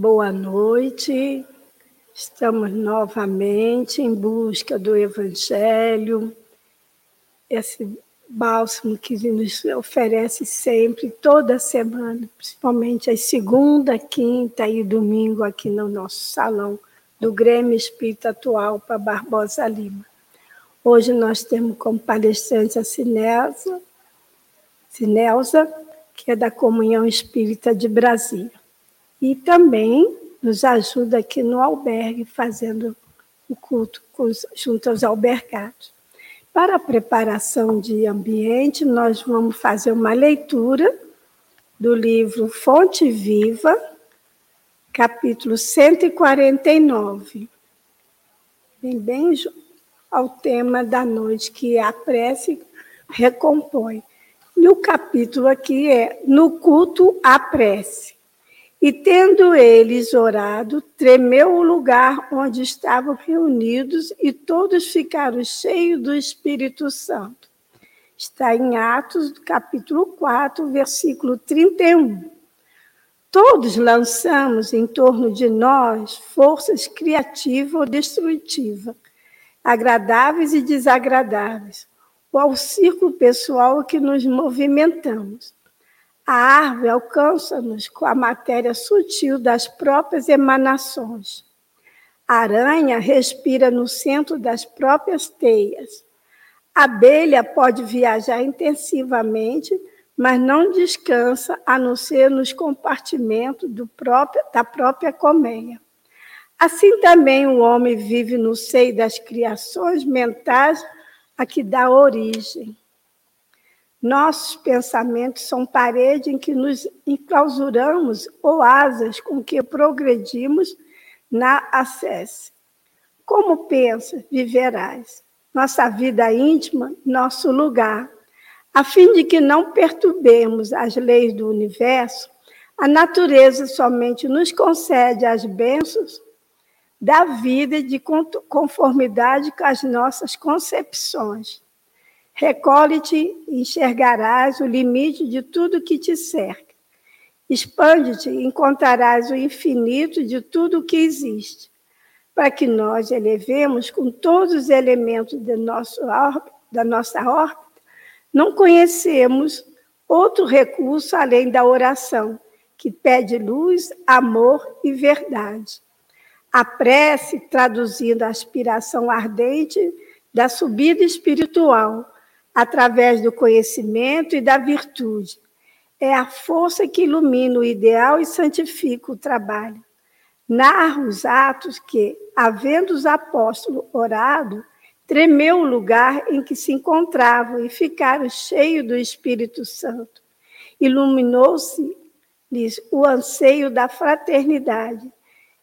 Boa noite. Estamos novamente em busca do Evangelho, esse bálsamo que nos oferece sempre, toda semana, principalmente às segunda, quinta e domingo aqui no nosso salão do Grêmio Espírita Atual para Barbosa Lima. Hoje nós temos como palestrante a Sinelza, Sinelza, que é da Comunhão Espírita de Brasília e também nos ajuda aqui no albergue, fazendo o culto junto aos albergados. Para a preparação de ambiente, nós vamos fazer uma leitura do livro Fonte Viva, capítulo 149. Bem, bem ao tema da noite, que é a prece recompõe. E o capítulo aqui é No culto à prece. E tendo eles orado, tremeu o lugar onde estavam reunidos e todos ficaram cheios do Espírito Santo. Está em Atos, capítulo 4, versículo 31. Todos lançamos em torno de nós forças criativas ou destrutivas, agradáveis e desagradáveis, ou ao círculo pessoal que nos movimentamos a árvore alcança-nos com a matéria sutil das próprias emanações. A aranha respira no centro das próprias teias. A abelha pode viajar intensivamente, mas não descansa a não ser nos compartimentos próprio, da própria colmeia. Assim também o homem vive no seio das criações mentais a que dá origem. Nossos pensamentos são parede em que nos enclausuramos ou asas com que progredimos na acesse. Como pensas, viverás. Nossa vida íntima, nosso lugar. A fim de que não perturbemos as leis do universo, a natureza somente nos concede as bênçãos da vida de conformidade com as nossas concepções. Recolhe-te e enxergarás o limite de tudo que te cerca. Expande-te e encontrarás o infinito de tudo que existe, para que nós elevemos com todos os elementos nosso, da nossa órbita, não conhecemos outro recurso além da oração, que pede luz, amor e verdade. A prece, traduzindo a aspiração ardente da subida espiritual, através do conhecimento e da virtude. É a força que ilumina o ideal e santifica o trabalho. Narra os atos que, havendo os apóstolos orado, tremeu o lugar em que se encontravam e ficaram cheios do Espírito Santo. Iluminou-se-lhes o anseio da fraternidade.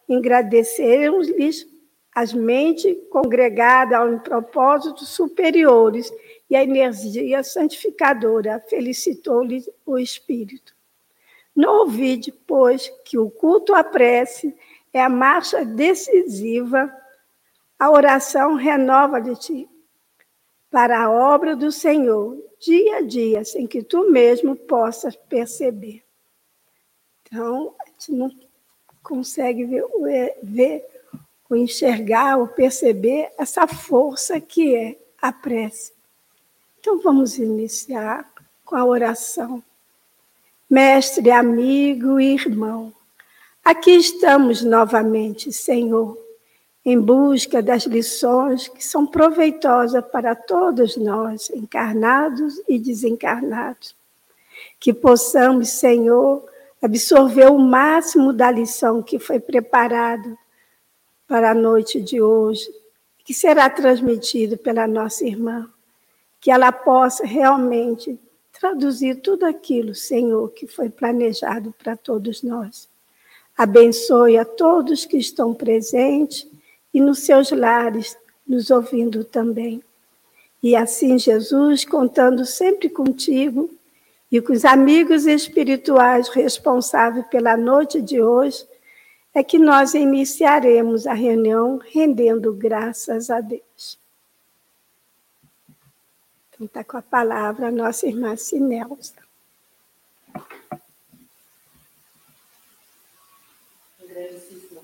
Engrandeceram-lhes as mentes congregadas aos propósitos superiores e a energia santificadora felicitou-lhe o espírito. Não ouvide, pois, que o culto à prece é a marcha decisiva, a oração renova-te para a obra do Senhor, dia a dia, sem que tu mesmo possas perceber. Então, a gente não consegue ver, ver ou enxergar ou perceber essa força que é a prece. Então vamos iniciar com a oração. Mestre, amigo e irmão, aqui estamos novamente, Senhor, em busca das lições que são proveitosas para todos nós, encarnados e desencarnados. Que possamos, Senhor, absorver o máximo da lição que foi preparada para a noite de hoje, que será transmitido pela nossa irmã que ela possa realmente traduzir tudo aquilo, Senhor, que foi planejado para todos nós. Abençoe a todos que estão presentes e nos seus lares, nos ouvindo também. E assim, Jesus, contando sempre contigo e com os amigos espirituais responsáveis pela noite de hoje, é que nós iniciaremos a reunião rendendo graças a Deus. Então, está com a palavra a nossa irmã Sinelza.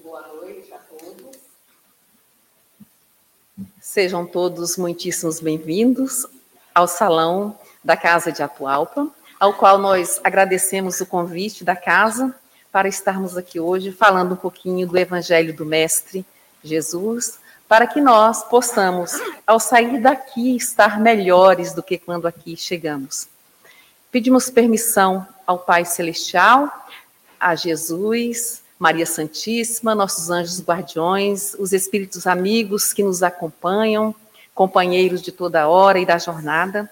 Boa noite a todos. Sejam todos muitíssimos bem-vindos ao Salão da Casa de Atualpa, ao qual nós agradecemos o convite da casa para estarmos aqui hoje falando um pouquinho do Evangelho do Mestre Jesus, para que nós possamos, ao sair daqui, estar melhores do que quando aqui chegamos. Pedimos permissão ao Pai Celestial, a Jesus, Maria Santíssima, nossos anjos guardiões, os espíritos amigos que nos acompanham, companheiros de toda hora e da jornada,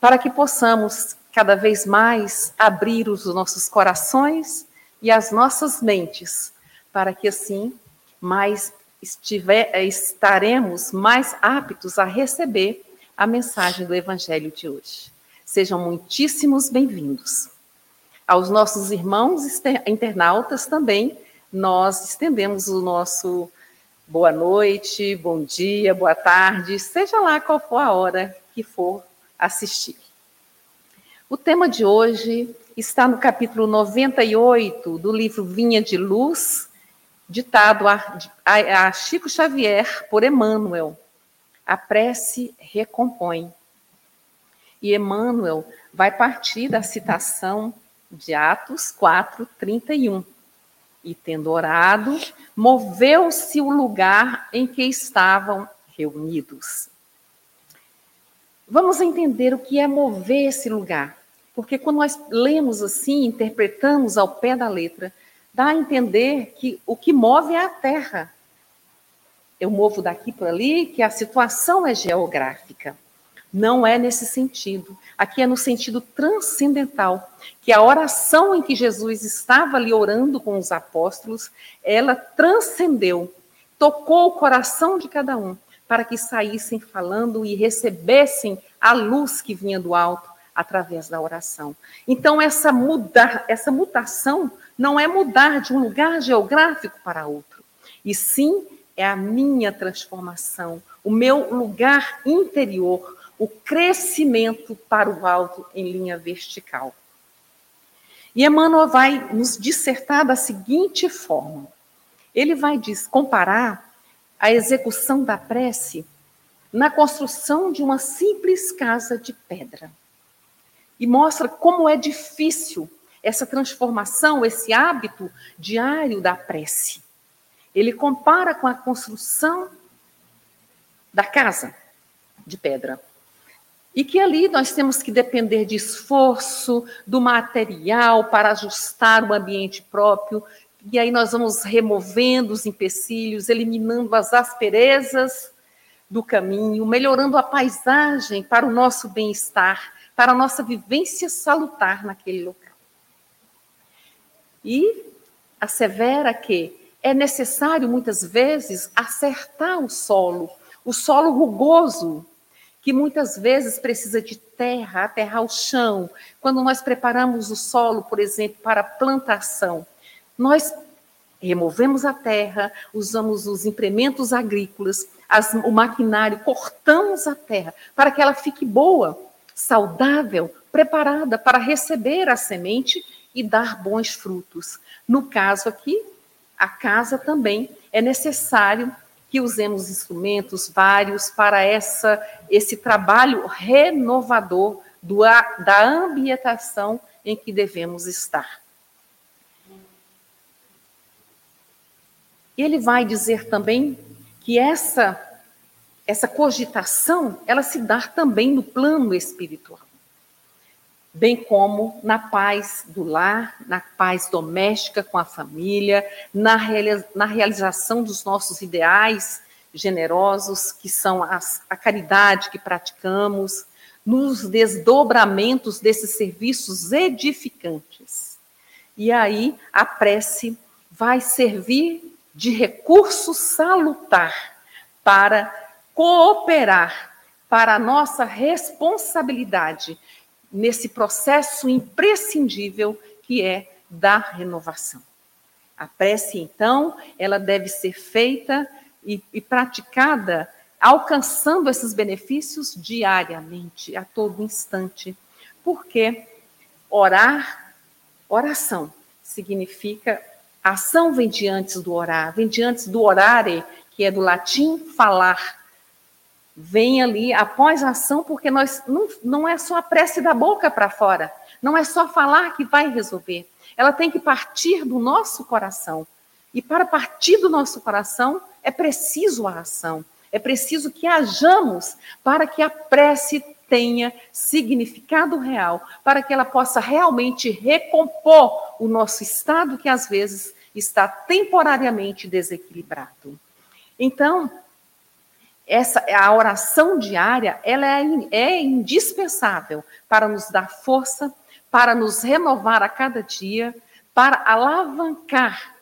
para que possamos cada vez mais abrir os nossos corações e as nossas mentes, para que assim mais estiver, estaremos mais aptos a receber a mensagem do Evangelho de hoje. Sejam muitíssimos bem-vindos. Aos nossos irmãos internautas também, nós estendemos o nosso boa noite, bom dia, boa tarde, seja lá qual for a hora que for assistir. O tema de hoje está no capítulo 98 do livro Vinha de Luz, ditado a, a, a Chico Xavier por Emmanuel. A prece recompõe. E Emmanuel vai partir da citação de Atos 4, 31. E tendo orado, moveu-se o lugar em que estavam reunidos. Vamos entender o que é mover esse lugar. Porque quando nós lemos assim, interpretamos ao pé da letra, dá a entender que o que move é a terra. Eu movo daqui para ali, que a situação é geográfica. Não é nesse sentido. Aqui é no sentido transcendental, que a oração em que Jesus estava ali orando com os apóstolos, ela transcendeu, tocou o coração de cada um, para que saíssem falando e recebessem a luz que vinha do alto através da oração. Então, essa, mudar, essa mutação não é mudar de um lugar geográfico para outro, e sim é a minha transformação, o meu lugar interior, o crescimento para o alto em linha vertical. E Emmanuel vai nos dissertar da seguinte forma: ele vai comparar a execução da prece na construção de uma simples casa de pedra e mostra como é difícil essa transformação, esse hábito diário da prece. Ele compara com a construção da casa de pedra. E que ali nós temos que depender de esforço, do material para ajustar o ambiente próprio, e aí nós vamos removendo os empecilhos, eliminando as asperezas do caminho, melhorando a paisagem para o nosso bem-estar para a nossa vivência salutar naquele local. E assevera que é necessário, muitas vezes, acertar o solo, o solo rugoso, que muitas vezes precisa de terra, aterrar o chão. Quando nós preparamos o solo, por exemplo, para plantação, nós removemos a terra, usamos os implementos agrícolas, as, o maquinário, cortamos a terra para que ela fique boa saudável, preparada para receber a semente e dar bons frutos. No caso aqui, a casa também é necessário que usemos instrumentos vários para essa esse trabalho renovador do, da ambientação em que devemos estar. Ele vai dizer também que essa essa cogitação, ela se dá também no plano espiritual, bem como na paz do lar, na paz doméstica com a família, na, na realização dos nossos ideais generosos, que são as, a caridade que praticamos, nos desdobramentos desses serviços edificantes. E aí a prece vai servir de recurso salutar para cooperar para a nossa responsabilidade nesse processo imprescindível que é da renovação. A prece, então, ela deve ser feita e, e praticada alcançando esses benefícios diariamente, a todo instante, porque orar, oração, significa ação vem de antes do orar, vem de antes do orare, que é do latim falar, vem ali após a ação, porque nós não, não é só a prece da boca para fora, não é só falar que vai resolver. Ela tem que partir do nosso coração. E para partir do nosso coração é preciso a ação, é preciso que hajamos para que a prece tenha significado real, para que ela possa realmente recompor o nosso estado que às vezes está temporariamente desequilibrado. Então, essa a oração diária, ela é, é indispensável para nos dar força, para nos renovar a cada dia, para alavancar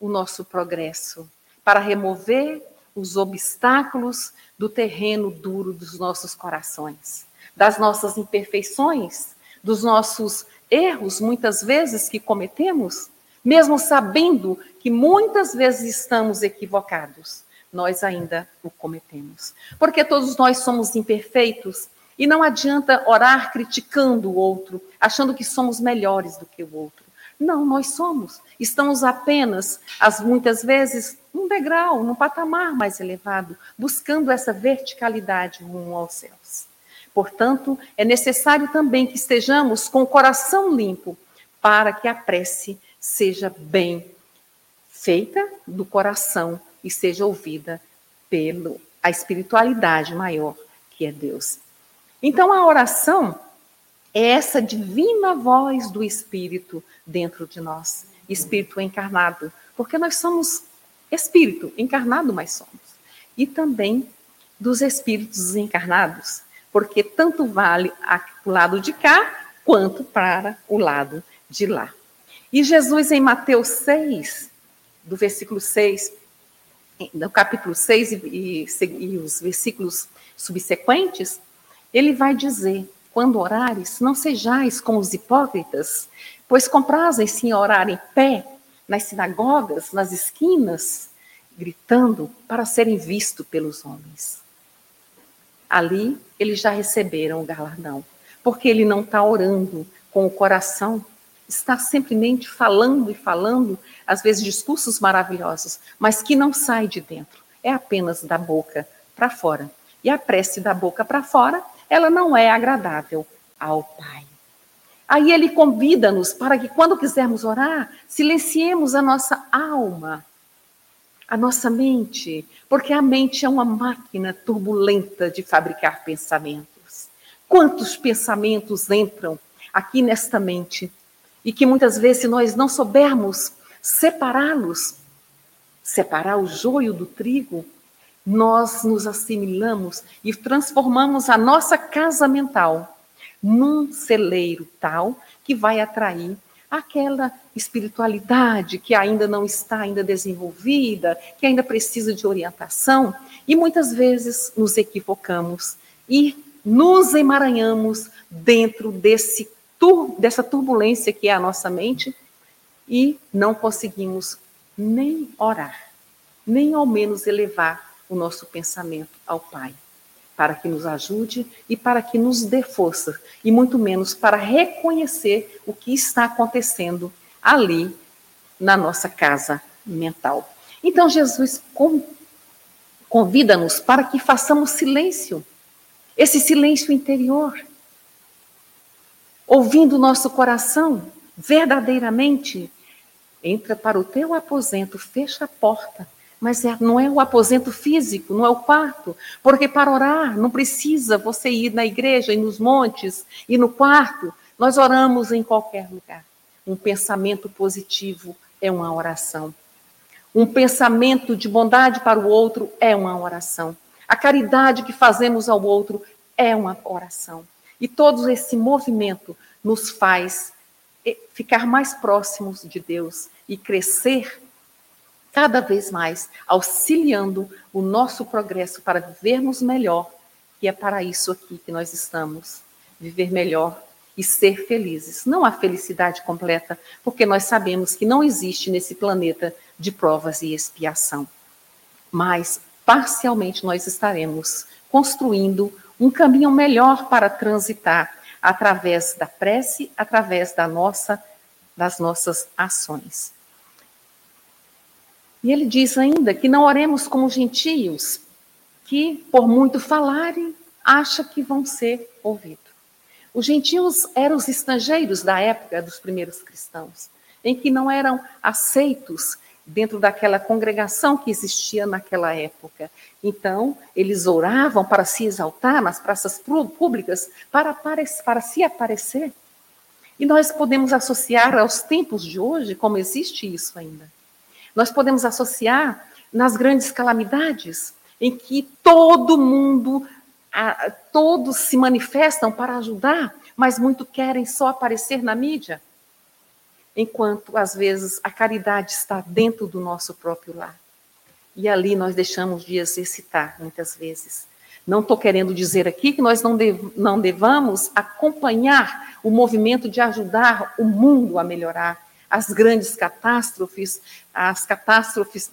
o nosso progresso, para remover os obstáculos do terreno duro dos nossos corações, das nossas imperfeições, dos nossos erros, muitas vezes que cometemos, mesmo sabendo que muitas vezes estamos equivocados, nós ainda o cometemos. Porque todos nós somos imperfeitos e não adianta orar criticando o outro, achando que somos melhores do que o outro. Não, nós somos. Estamos apenas, as muitas vezes, num degrau, num patamar mais elevado, buscando essa verticalidade rumo aos céus. Portanto, é necessário também que estejamos com o coração limpo para que a prece seja bem feita do coração e seja ouvida pela espiritualidade maior que é Deus. Então a oração é essa divina voz do Espírito dentro de nós, Espírito encarnado, porque nós somos Espírito encarnado, mas somos. E também dos Espíritos encarnados, porque tanto vale o lado de cá quanto para o lado de lá. E Jesus, em Mateus 6, do versículo 6, no capítulo 6 e, e, e os versículos subsequentes, ele vai dizer: quando orares, não sejais como os hipócritas, pois comprazem-se em orar em pé, nas sinagogas, nas esquinas, gritando para serem vistos pelos homens. Ali eles já receberam o galardão, porque ele não está orando com o coração, está simplesmente falando e falando, às vezes discursos maravilhosos, mas que não sai de dentro, é apenas da boca para fora. E a prece da boca para fora ela não é agradável ao Pai. Aí ele convida-nos para que, quando quisermos orar, silenciemos a nossa alma, a nossa mente, porque a mente é uma máquina turbulenta de fabricar pensamentos. Quantos pensamentos entram aqui nesta mente e que muitas vezes, se nós não soubermos separá-los, separar o joio do trigo, nós nos assimilamos e transformamos a nossa casa mental num celeiro tal que vai atrair aquela espiritualidade que ainda não está ainda desenvolvida, que ainda precisa de orientação, e muitas vezes nos equivocamos e nos emaranhamos dentro desse tur dessa turbulência que é a nossa mente e não conseguimos nem orar, nem ao menos elevar o nosso pensamento ao Pai, para que nos ajude e para que nos dê força, e muito menos para reconhecer o que está acontecendo ali na nossa casa mental. Então, Jesus convida-nos para que façamos silêncio, esse silêncio interior, ouvindo o nosso coração verdadeiramente. Entra para o teu aposento, fecha a porta mas é, não é o aposento físico, não é o quarto. Porque para orar não precisa você ir na igreja e nos montes e no quarto. Nós oramos em qualquer lugar. Um pensamento positivo é uma oração. Um pensamento de bondade para o outro é uma oração. A caridade que fazemos ao outro é uma oração. E todo esse movimento nos faz eh, ficar mais próximos de Deus e crescer cada vez mais auxiliando o nosso progresso para vivermos melhor, e é para isso aqui que nós estamos, viver melhor e ser felizes. Não a felicidade completa, porque nós sabemos que não existe nesse planeta de provas e expiação. Mas parcialmente nós estaremos construindo um caminho melhor para transitar através da prece, através da nossa das nossas ações. E ele diz ainda que não oremos como gentios, que, por muito falarem, acha que vão ser ouvidos. Os gentios eram os estrangeiros da época dos primeiros cristãos, em que não eram aceitos dentro daquela congregação que existia naquela época. Então, eles oravam para se exaltar nas praças públicas, para, para, se aparecer. E nós podemos associar aos tempos de hoje, como existe isso ainda. Nós podemos associar nas grandes calamidades, em que todo mundo, todos se manifestam para ajudar, mas muito querem só aparecer na mídia, enquanto às vezes a caridade está dentro do nosso próprio lar. E ali nós deixamos de exercitar muitas vezes. Não estou querendo dizer aqui que nós não, dev não devamos acompanhar o movimento de ajudar o mundo a melhorar. As grandes catástrofes, as catástrofes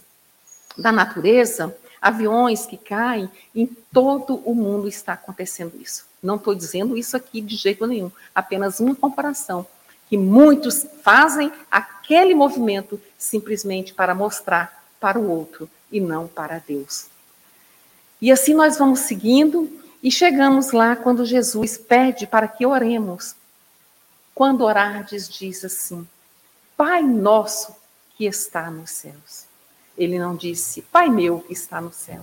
da natureza, aviões que caem, em todo o mundo está acontecendo isso. Não estou dizendo isso aqui de jeito nenhum, apenas uma comparação. Que muitos fazem aquele movimento simplesmente para mostrar para o outro e não para Deus. E assim nós vamos seguindo e chegamos lá quando Jesus pede para que oremos. Quando orardes, diz assim: Pai nosso que está nos céus. Ele não disse, Pai meu que está no céu.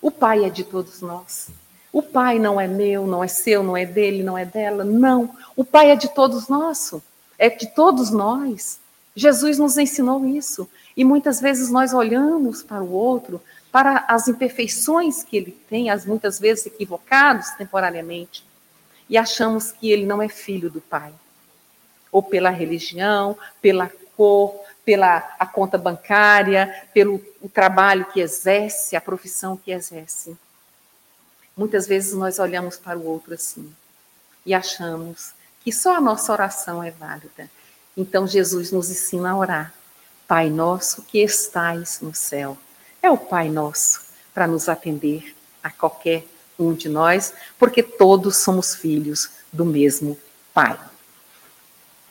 O Pai é de todos nós. O Pai não é meu, não é seu, não é dele, não é dela. Não. O Pai é de todos nós. É de todos nós. Jesus nos ensinou isso. E muitas vezes nós olhamos para o outro, para as imperfeições que ele tem, as muitas vezes equivocados temporariamente, e achamos que ele não é filho do Pai. Ou pela religião, pela cor, pela a conta bancária, pelo o trabalho que exerce, a profissão que exerce. Muitas vezes nós olhamos para o outro assim e achamos que só a nossa oração é válida. Então Jesus nos ensina a orar. Pai nosso que estais no céu. É o Pai nosso para nos atender a qualquer um de nós, porque todos somos filhos do mesmo Pai.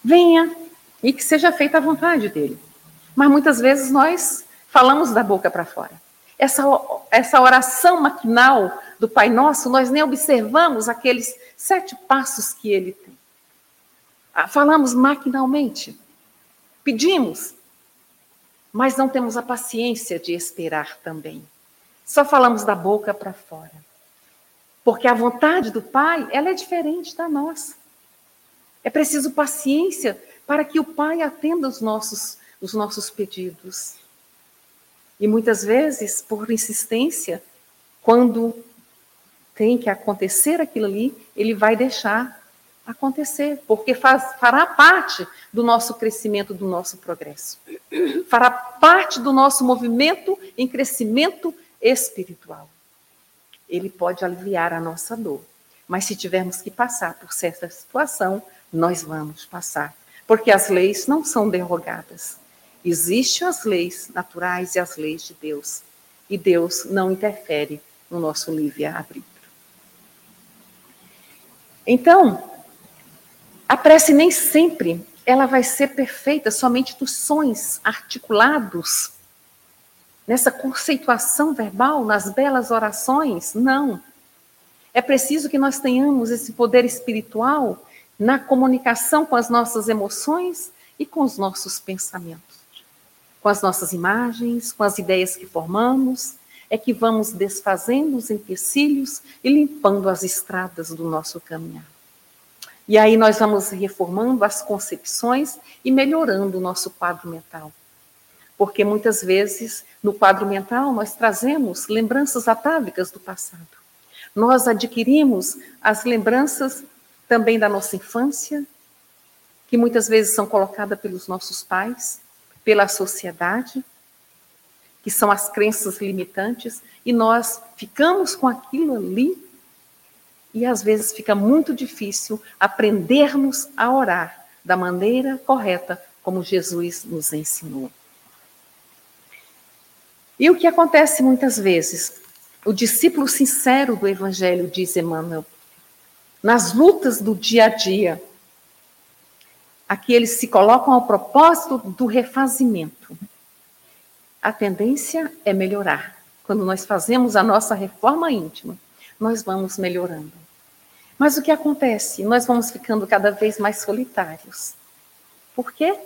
Venha e que seja feita a vontade dele. Mas muitas vezes nós falamos da boca para fora. Essa, essa oração maquinal do Pai Nosso, nós nem observamos aqueles sete passos que ele tem. Ah, falamos maquinalmente, pedimos, mas não temos a paciência de esperar também. Só falamos da boca para fora. Porque a vontade do Pai, ela é diferente da nossa. É preciso paciência para que o Pai atenda os nossos os nossos pedidos. E muitas vezes, por insistência, quando tem que acontecer aquilo ali, ele vai deixar acontecer, porque faz, fará parte do nosso crescimento, do nosso progresso. Fará parte do nosso movimento em crescimento espiritual. Ele pode aliviar a nossa dor, mas se tivermos que passar por certa situação, nós vamos passar, porque as leis não são derrogadas. Existem as leis naturais e as leis de Deus. E Deus não interfere no nosso livre-arbítrio. Então, a prece nem sempre ela vai ser perfeita somente dos sons articulados, nessa conceituação verbal, nas belas orações. Não. É preciso que nós tenhamos esse poder espiritual na comunicação com as nossas emoções e com os nossos pensamentos com as nossas imagens, com as ideias que formamos, é que vamos desfazendo os empecilhos e limpando as estradas do nosso caminhar. E aí nós vamos reformando as concepções e melhorando o nosso quadro mental. Porque muitas vezes no quadro mental nós trazemos lembranças atávicas do passado. Nós adquirimos as lembranças também da nossa infância, que muitas vezes são colocadas pelos nossos pais, pela sociedade, que são as crenças limitantes, e nós ficamos com aquilo ali, e às vezes fica muito difícil aprendermos a orar da maneira correta, como Jesus nos ensinou. E o que acontece muitas vezes? O discípulo sincero do Evangelho, diz Emmanuel, nas lutas do dia a dia, Aqui eles se colocam ao propósito do refazimento. A tendência é melhorar, quando nós fazemos a nossa reforma íntima, nós vamos melhorando. Mas o que acontece? Nós vamos ficando cada vez mais solitários. Por quê?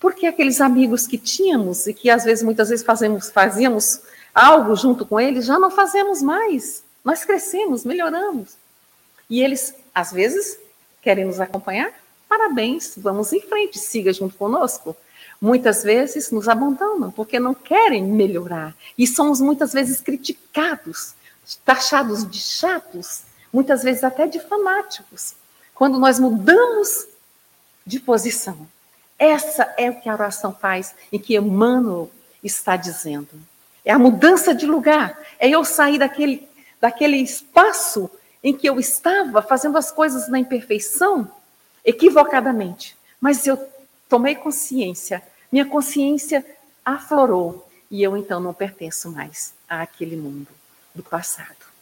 Porque aqueles amigos que tínhamos e que às vezes, muitas vezes fazemos, fazíamos algo junto com eles, já não fazemos mais. Nós crescemos, melhoramos. E eles, às vezes, querem nos acompanhar? Parabéns, vamos em frente, siga junto conosco. Muitas vezes nos abandonam porque não querem melhorar e somos muitas vezes criticados, taxados de chatos, muitas vezes até de fanáticos, quando nós mudamos de posição. Essa é o que a oração faz e que Emmanuel está dizendo. É a mudança de lugar, é eu sair daquele, daquele espaço em que eu estava fazendo as coisas na imperfeição, equivocadamente. Mas eu tomei consciência, minha consciência aflorou e eu então não pertenço mais àquele mundo do passado.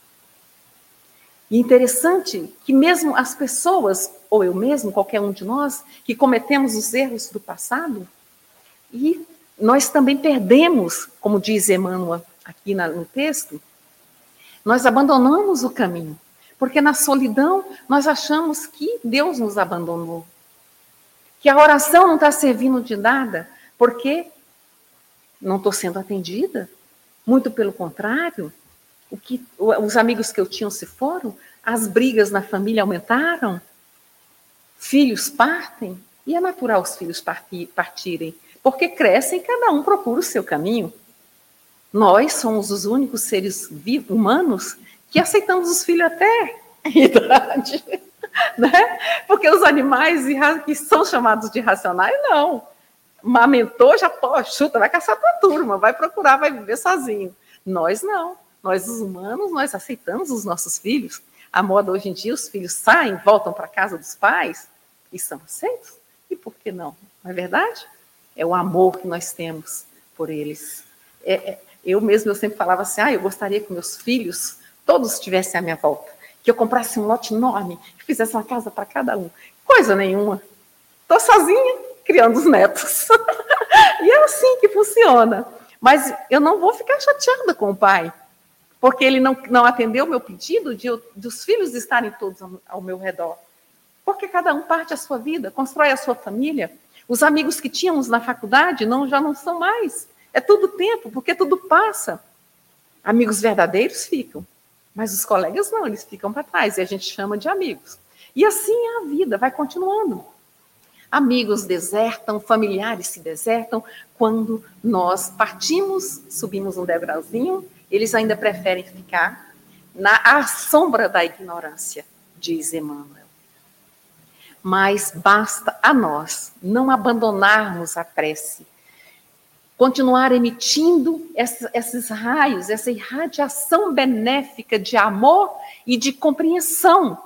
E interessante que mesmo as pessoas, ou eu mesmo, qualquer um de nós, que cometemos os erros do passado, e nós também perdemos, como diz Emmanuel aqui no texto, nós abandonamos o caminho, porque na solidão nós achamos que Deus nos abandonou, que a oração não está servindo de nada, porque não estou sendo atendida, muito pelo contrário, o que os amigos que eu tinha se foram, as brigas na família aumentaram, filhos partem, e é natural os filhos partirem, porque crescem e cada um procura o seu caminho. Nós somos os únicos seres humanos que aceitamos os filhos até a idade, né? Porque os animais que são chamados de racionais, não. Mamentou, já pô, chuta, vai caçar tua turma, vai procurar, vai viver sozinho. Nós não. Nós, os humanos, nós aceitamos os nossos filhos. A moda hoje em dia, os filhos saem, voltam para a casa dos pais e são aceitos. E por que não? Não é verdade? É o amor que nós temos por eles. É, é, eu mesmo, eu sempre falava assim, ah, eu gostaria que meus filhos todos estivessem à minha volta. Que eu comprasse um lote enorme, que fizesse uma casa para cada um. Coisa nenhuma. Estou sozinha, criando os netos. e é assim que funciona. Mas eu não vou ficar chateada com o pai, porque ele não, não atendeu o meu pedido de, dos filhos estarem todos ao, ao meu redor. Porque cada um parte a sua vida, constrói a sua família. Os amigos que tínhamos na faculdade não, já não são mais. É tudo tempo, porque tudo passa. Amigos verdadeiros ficam, mas os colegas não, eles ficam para trás e a gente chama de amigos. E assim é a vida, vai continuando. Amigos desertam, familiares se desertam. Quando nós partimos, subimos um degrauzinho eles ainda preferem ficar na sombra da ignorância, diz Emmanuel. Mas basta a nós não abandonarmos a prece, continuar emitindo esses raios, essa irradiação benéfica de amor e de compreensão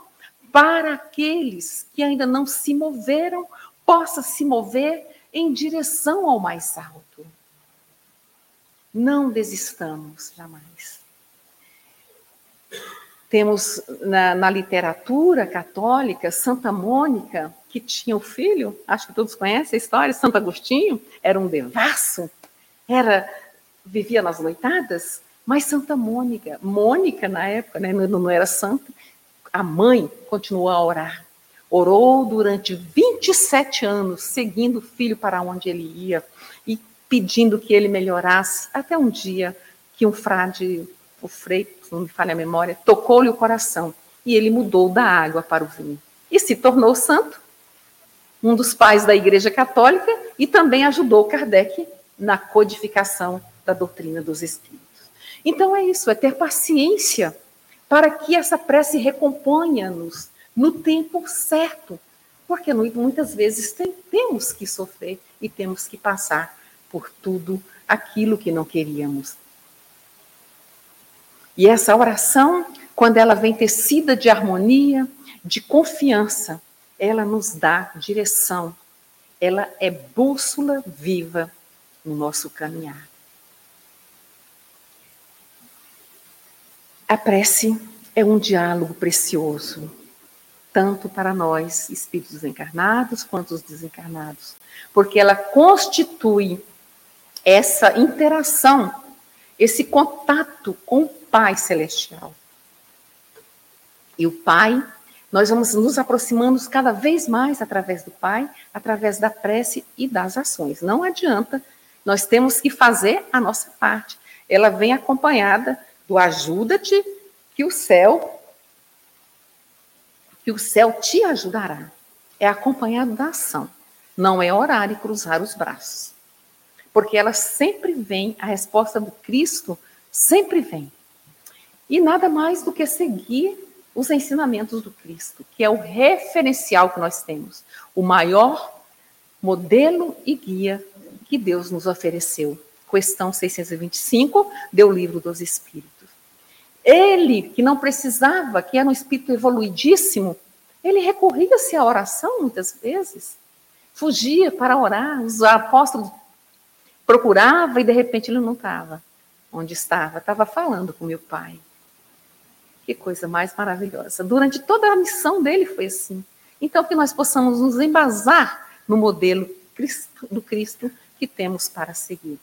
para aqueles que ainda não se moveram, possa se mover em direção ao mais alto. Não desistamos jamais. Temos na, na, literatura católica Santa Mônica, que tinha o um filho, acho que todos conhecem a história, Santo Agostinho, era um devasso, era vivia nas noitadas, mas Santa Mônica, Mônica na época, né, não, não era santa, a mãe continuou a orar. Orou durante 27 anos, seguindo o filho para onde ele ia pedindo que ele melhorasse, até um dia que um frade, o frei, não me falha a memória, tocou-lhe o coração e ele mudou da água para o vinho e se tornou santo, um dos pais da Igreja Católica e também ajudou Kardec na codificação da doutrina dos Espíritos. Então é isso, é ter paciência para que essa prece recomponha-nos no tempo certo, porque muitas vezes tem, temos que sofrer e temos que passar por tudo aquilo que não queríamos. E essa oração, quando ela vem tecida de harmonia, de confiança, ela nos dá direção. Ela é bússola viva no nosso caminhar. A prece é um diálogo precioso, tanto para nós, espíritos encarnados, quanto os desencarnados, porque ela constitui essa interação esse contato com o Pai Celestial. E o Pai, nós vamos nos aproximando cada vez mais através do Pai, através da prece e das ações. Não adianta, nós temos que fazer a nossa parte. Ela vem acompanhada do ajuda-te, que o céu que o céu te ajudará. É acompanhado da ação. Não é orar e cruzar os braços. Porque ela sempre vem, a resposta do Cristo sempre vem. E nada mais do que seguir os ensinamentos do Cristo, que é o referencial que nós temos, o maior modelo e guia que Deus nos ofereceu. Questão 625 do Livro dos Espíritos. Ele, que não precisava, que era um espírito evoluidíssimo, ele recorria-se à oração muitas vezes. Fugia para orar, os apóstolos procurava e de repente ele não estava onde estava, estava falando com meu pai. Que coisa mais maravilhosa. Durante toda a missão dele foi assim. Então que nós possamos nos embasar no modelo Cristo, do Cristo que temos para seguir.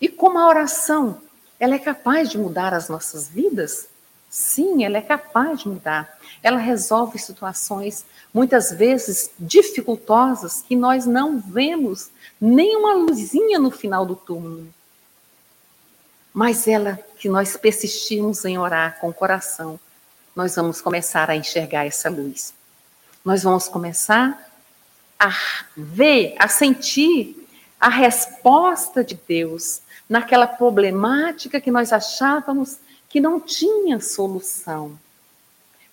E como a oração ela é capaz de mudar as nossas vidas? Sim, ela é capaz de mudar. Ela resolve situações muitas vezes dificultosas que nós não vemos nem uma luzinha no final do túmulo. Mas ela, que nós persistimos em orar com o coração, nós vamos começar a enxergar essa luz. Nós vamos começar a ver, a sentir a resposta de Deus naquela problemática que nós achávamos que não tinha solução.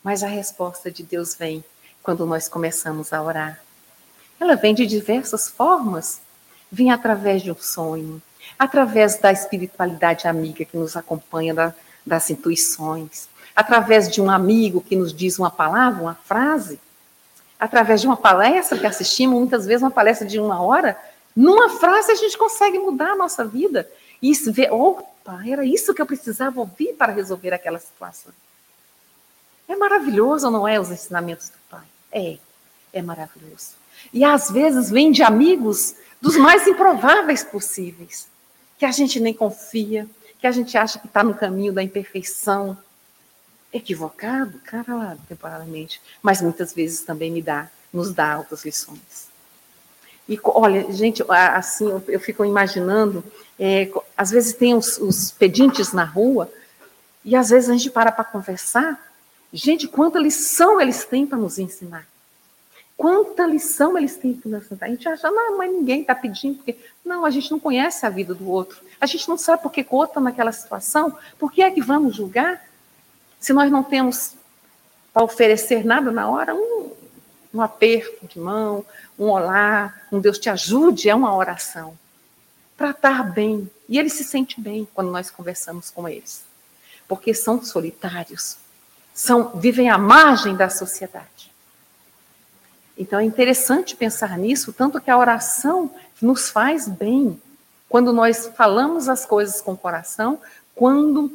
Mas a resposta de Deus vem quando nós começamos a orar. Ela vem de diversas formas. Vem através de um sonho, através da espiritualidade amiga que nos acompanha, da, das intuições, através de um amigo que nos diz uma palavra, uma frase, através de uma palestra que assistimos, muitas vezes uma palestra de uma hora, numa frase a gente consegue mudar a nossa vida. E ver, opa, era isso que eu precisava ouvir para resolver aquela situação. É maravilhoso, não é, os ensinamentos do Pai? É, é maravilhoso. E às vezes vem de amigos dos mais improváveis possíveis, que a gente nem confia, que a gente acha que está no caminho da imperfeição. Equivocado, cara lá, temporariamente, mas muitas vezes também me dá, nos dá altas lições. E olha, gente, assim, eu fico imaginando é, às vezes tem os, os, pedintes na rua, e às vezes a gente para para conversar. Gente, quanta lição eles têm para nos ensinar. Quanta lição eles têm para nos ensinar. A gente acha, não, mas ninguém está pedindo, porque. Não, a gente não conhece a vida do outro. A gente não sabe por que o outro está naquela situação. Por que é que vamos julgar? Se nós não temos para oferecer nada na hora, um, um aperto de mão, um olá, um Deus te ajude, é uma oração para estar bem. E ele se sente bem quando nós conversamos com eles. Porque são solitários, são vivem à margem da sociedade. Então é interessante pensar nisso, tanto que a oração nos faz bem quando nós falamos as coisas com o coração, quando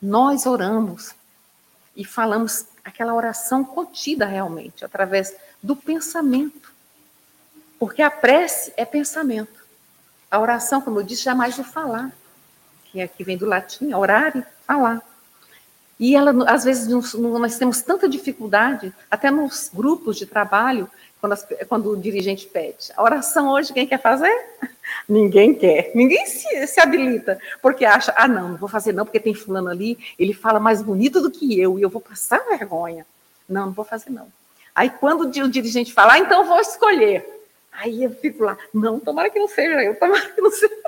nós oramos e falamos aquela oração contida realmente, através do pensamento. Porque a prece é pensamento. A oração, como eu disse, jamais o falar, que aqui é, vem do latim, orar e falar. E ela, às vezes, nós temos tanta dificuldade, até nos grupos de trabalho, quando, as, quando o dirigente pede. A oração hoje, quem quer fazer? Ninguém quer. Ninguém se, se habilita, porque acha, ah, não, não vou fazer não, porque tem fulano ali, ele fala mais bonito do que eu, e eu vou passar vergonha. Não, não vou fazer não. Aí, quando o dirigente fala, ah, então vou escolher. Aí eu fico lá, não, tomara que não seja eu, tomara que não seja.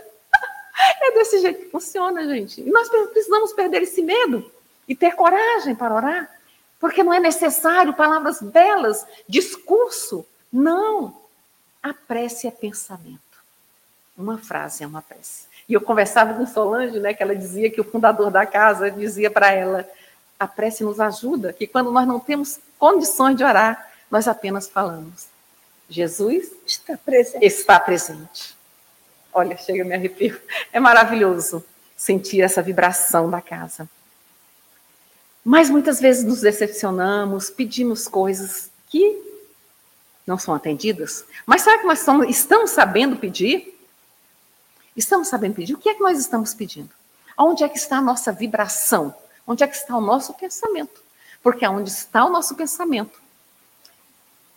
É desse jeito que funciona, gente. E nós precisamos perder esse medo e ter coragem para orar, porque não é necessário palavras belas, discurso. Não. A prece é pensamento. Uma frase é uma prece. E eu conversava com Solange, né, que ela dizia que o fundador da casa dizia para ela: a prece nos ajuda, que quando nós não temos condições de orar, nós apenas falamos. Jesus está presente. Está presente. Olha, chega me arrepio. É maravilhoso sentir essa vibração da casa. Mas muitas vezes nos decepcionamos, pedimos coisas que não são atendidas. Mas será que nós estamos sabendo pedir? Estamos sabendo pedir? O que é que nós estamos pedindo? Onde é que está a nossa vibração? Onde é que está o nosso pensamento? Porque onde está o nosso pensamento,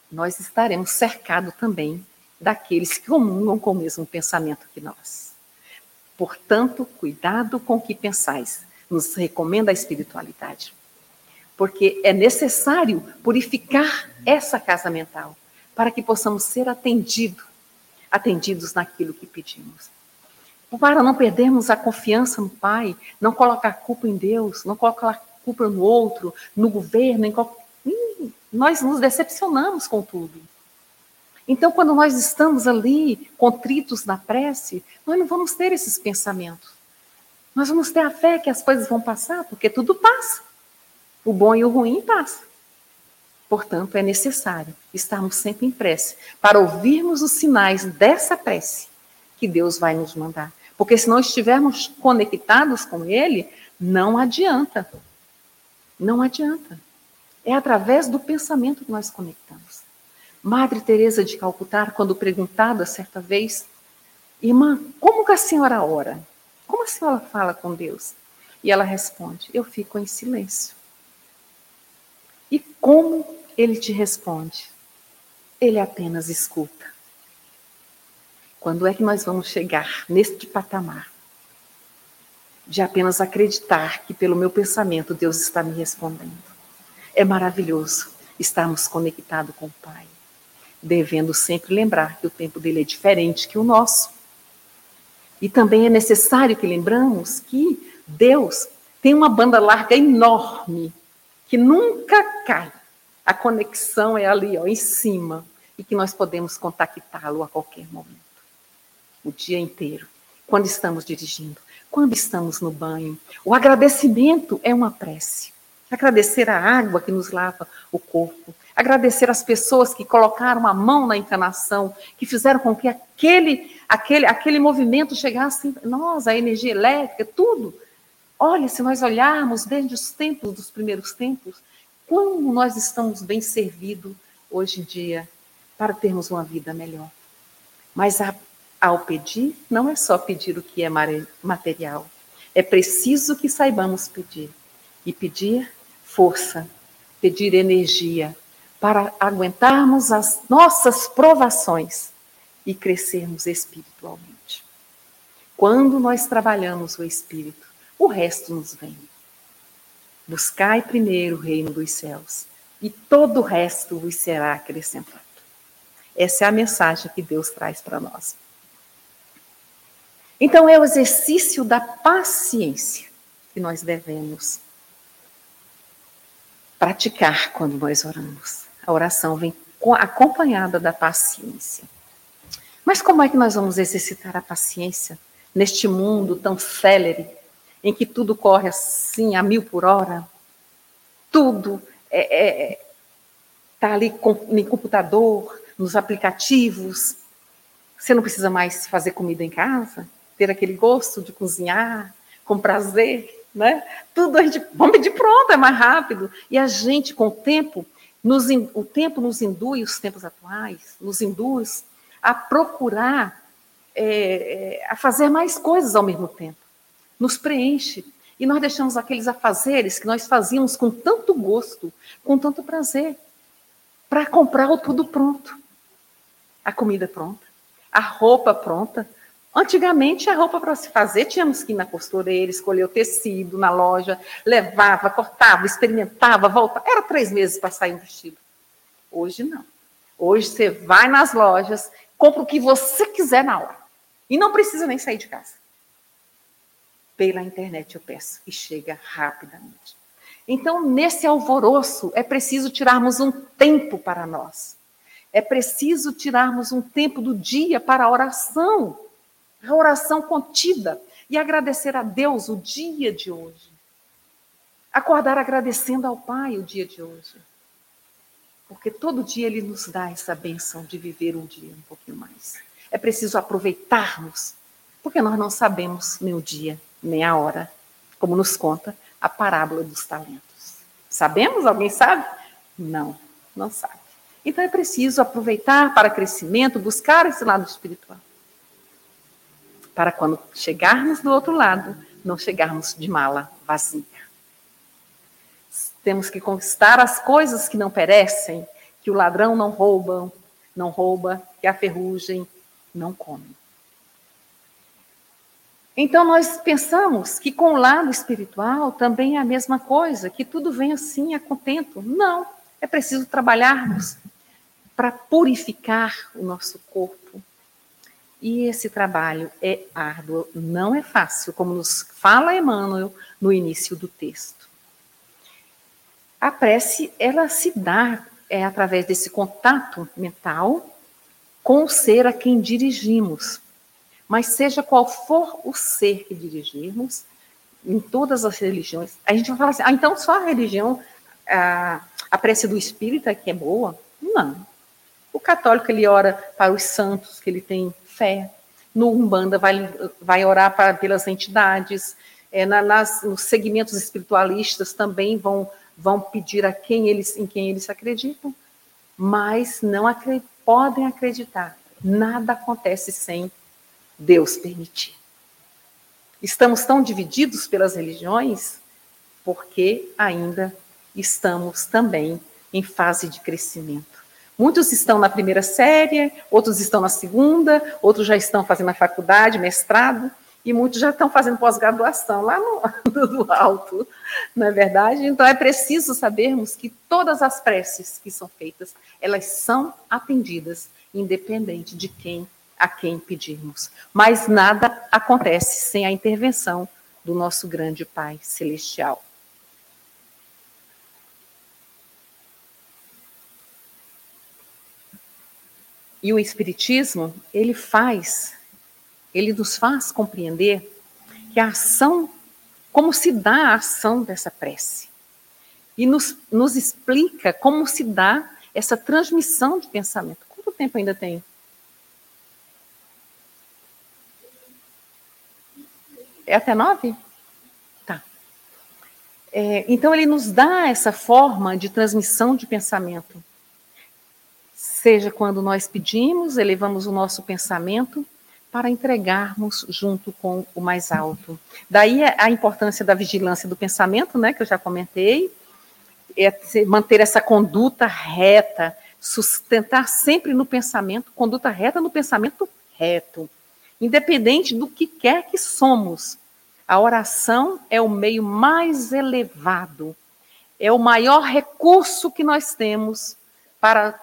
nós estaremos cercados também daqueles que comungam com o mesmo pensamento que nós. Portanto, cuidado com o que pensais, nos recomenda a espiritualidade. Porque é necessário purificar essa casa mental para que possamos ser atendidos, atendidos naquilo que pedimos. Para não perdermos a confiança no Pai, não colocar culpa em Deus, não colocar culpa no outro, no governo, em qualquer... nós nos decepcionamos com tudo. Então, quando nós estamos ali contritos na prece, nós não vamos ter esses pensamentos. Nós vamos ter a fé que as coisas vão passar, porque tudo passa. O bom e o ruim passa. Portanto, é necessário estarmos sempre em prece para ouvirmos os sinais dessa prece que Deus vai nos mandar. Porque se não estivermos conectados com Ele, não adianta. Não adianta. É através do pensamento que nós conectamos. Madre Teresa de Calcutá, quando perguntada certa vez, irmã, como que a senhora ora? Como a senhora fala com Deus? E ela responde: eu fico em silêncio. E como ele te responde? Ele apenas escuta. Quando é que nós vamos chegar neste patamar de apenas acreditar que pelo meu pensamento Deus está me respondendo? É maravilhoso estarmos conectados com o Pai, devendo sempre lembrar que o tempo dele é diferente que o nosso. E também é necessário que lembramos que Deus tem uma banda larga enorme que nunca cai. A conexão é ali, ó, em cima, e que nós podemos contactá-lo a qualquer momento o dia inteiro, quando estamos dirigindo, quando estamos no banho. O agradecimento é uma prece. Agradecer a água que nos lava o corpo, agradecer as pessoas que colocaram a mão na encarnação, que fizeram com que aquele, aquele, aquele movimento chegasse nós, a energia elétrica, tudo. Olha, se nós olharmos desde os tempos dos primeiros tempos, como nós estamos bem servidos hoje em dia para termos uma vida melhor. Mas a ao pedir, não é só pedir o que é material. É preciso que saibamos pedir. E pedir força, pedir energia, para aguentarmos as nossas provações e crescermos espiritualmente. Quando nós trabalhamos o espírito, o resto nos vem. Buscai primeiro o reino dos céus, e todo o resto vos será acrescentado. Essa é a mensagem que Deus traz para nós. Então, é o exercício da paciência que nós devemos praticar quando nós oramos. A oração vem acompanhada da paciência. Mas como é que nós vamos exercitar a paciência neste mundo tão célere, em que tudo corre assim a mil por hora? Tudo está é, é, ali com, no computador, nos aplicativos. Você não precisa mais fazer comida em casa? ter aquele gosto de cozinhar com prazer, né? Tudo a gente vamos pedir pronto, é mais rápido. E a gente, com o tempo, nos, o tempo nos induz, os tempos atuais, nos induz a procurar, é, é, a fazer mais coisas ao mesmo tempo. Nos preenche. E nós deixamos aqueles afazeres que nós fazíamos com tanto gosto, com tanto prazer, para comprar o tudo pronto. A comida pronta, a roupa pronta, Antigamente, a roupa para se fazer, tínhamos que ir na costureira, escolher o tecido na loja, levava, cortava, experimentava, voltava. Era três meses para sair um vestido. Hoje, não. Hoje, você vai nas lojas, compra o que você quiser na hora. E não precisa nem sair de casa. Pela internet eu peço e chega rapidamente. Então, nesse alvoroço, é preciso tirarmos um tempo para nós. É preciso tirarmos um tempo do dia para a oração a oração contida e agradecer a Deus o dia de hoje. Acordar agradecendo ao Pai o dia de hoje. Porque todo dia Ele nos dá essa benção de viver um dia um pouquinho mais. É preciso aproveitarmos, porque nós não sabemos nem o dia, nem a hora, como nos conta a parábola dos talentos. Sabemos? Alguém sabe? Não, não sabe. Então é preciso aproveitar para crescimento, buscar esse lado espiritual. para quando chegarmos do outro lado, não chegarmos de mala vazia. Temos que conquistar as coisas que não perecem, que o ladrão não rouba, não rouba, que a ferrugem não come. Então nós pensamos que com o lado espiritual também é a mesma coisa, que tudo vem assim a contento. Não, é preciso trabalharmos para purificar o nosso corpo. E esse trabalho é árduo, não é fácil, como nos fala Emmanuel no início do texto. A prece, ela se dá é, através desse contato mental com o ser a quem dirigimos. Mas seja qual for o ser que dirigirmos, em todas as religiões, a gente vai falar assim, ah, então só a religião, a, a prece do espírita que é boa? Não. O católico, ele ora para os santos, que ele tem fé. No Umbanda, vai, vai orar para, pelas entidades. É, na, nas, nos segmentos espiritualistas também vão, vão pedir a quem eles, em quem eles acreditam. Mas não acre, podem acreditar. Nada acontece sem Deus permitir. Estamos tão divididos pelas religiões porque ainda estamos também em fase de crescimento. Muitos estão na primeira série, outros estão na segunda, outros já estão fazendo a faculdade, mestrado, e muitos já estão fazendo pós-graduação lá no, no alto, não é verdade? Então é preciso sabermos que todas as preces que são feitas, elas são atendidas, independente de quem a quem pedirmos. Mas nada acontece sem a intervenção do nosso grande Pai Celestial. E o Espiritismo, ele faz, ele nos faz compreender que a ação, como se dá a ação dessa prece. E nos, nos explica como se dá essa transmissão de pensamento. Quanto tempo ainda tem? É até nove? Tá. É, então, ele nos dá essa forma de transmissão de pensamento. Seja quando nós pedimos, elevamos o nosso pensamento para entregarmos junto com o mais alto. Daí a importância da vigilância do pensamento, né, que eu já comentei, é manter essa conduta reta, sustentar sempre no pensamento, conduta reta no pensamento reto independente do que quer que somos. A oração é o meio mais elevado, é o maior recurso que nós temos para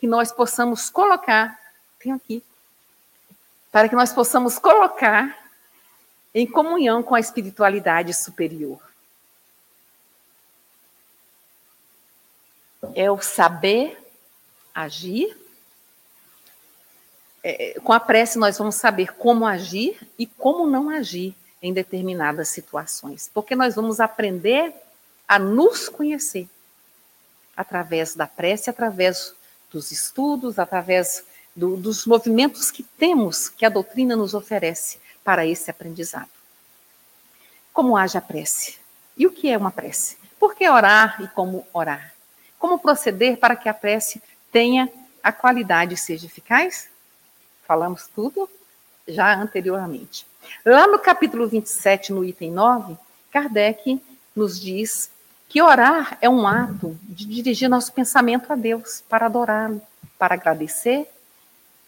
que nós possamos colocar, tem aqui, para que nós possamos colocar em comunhão com a espiritualidade superior. É o saber agir é, com a prece nós vamos saber como agir e como não agir em determinadas situações, porque nós vamos aprender a nos conhecer através da prece, através dos estudos, através do, dos movimentos que temos, que a doutrina nos oferece para esse aprendizado. Como age a prece? E o que é uma prece? Por que orar e como orar? Como proceder para que a prece tenha a qualidade e seja eficaz? Falamos tudo já anteriormente. Lá no capítulo 27, no item 9, Kardec nos diz que orar é um ato de dirigir nosso pensamento a Deus, para adorá-lo, para agradecer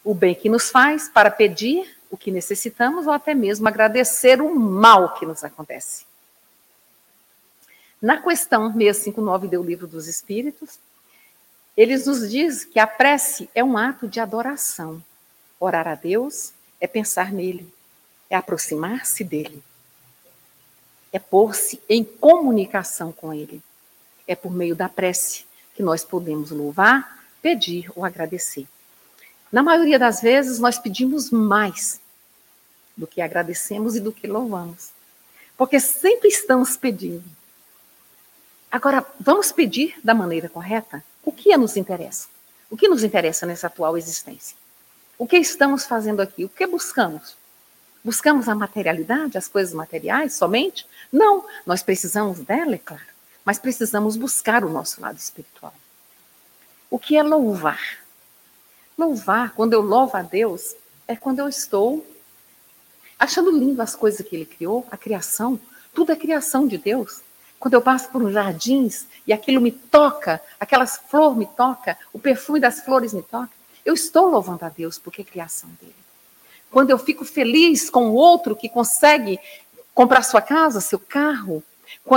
o bem que nos faz, para pedir o que necessitamos ou até mesmo agradecer o mal que nos acontece. Na questão 659 do Livro dos Espíritos, eles nos diz que a prece é um ato de adoração, Orar a Deus é pensar nele, é aproximar-se dele, é pôr-se em comunicação com ele. É por meio da prece que nós podemos louvar, pedir ou agradecer. Na maioria das vezes, nós pedimos mais do que agradecemos e do que louvamos, porque sempre estamos pedindo. Agora, vamos pedir da maneira correta? O que nos interessa? O que nos interessa nessa atual existência? O que estamos fazendo aqui? O que buscamos? Buscamos a materialidade, as coisas materiais somente? Não, nós precisamos dela, é claro, mas precisamos buscar o nosso lado espiritual. O que é louvar? Louvar, quando eu louvo a Deus, é quando eu estou achando lindo as coisas que ele criou, a criação, tudo é criação de Deus. Quando eu passo por uns jardins e aquilo me toca, aquelas flores me toca, o perfume das flores me toca, eu estou louvando a Deus porque é criação dele. Quando eu fico feliz com o outro que consegue comprar sua casa, seu carro,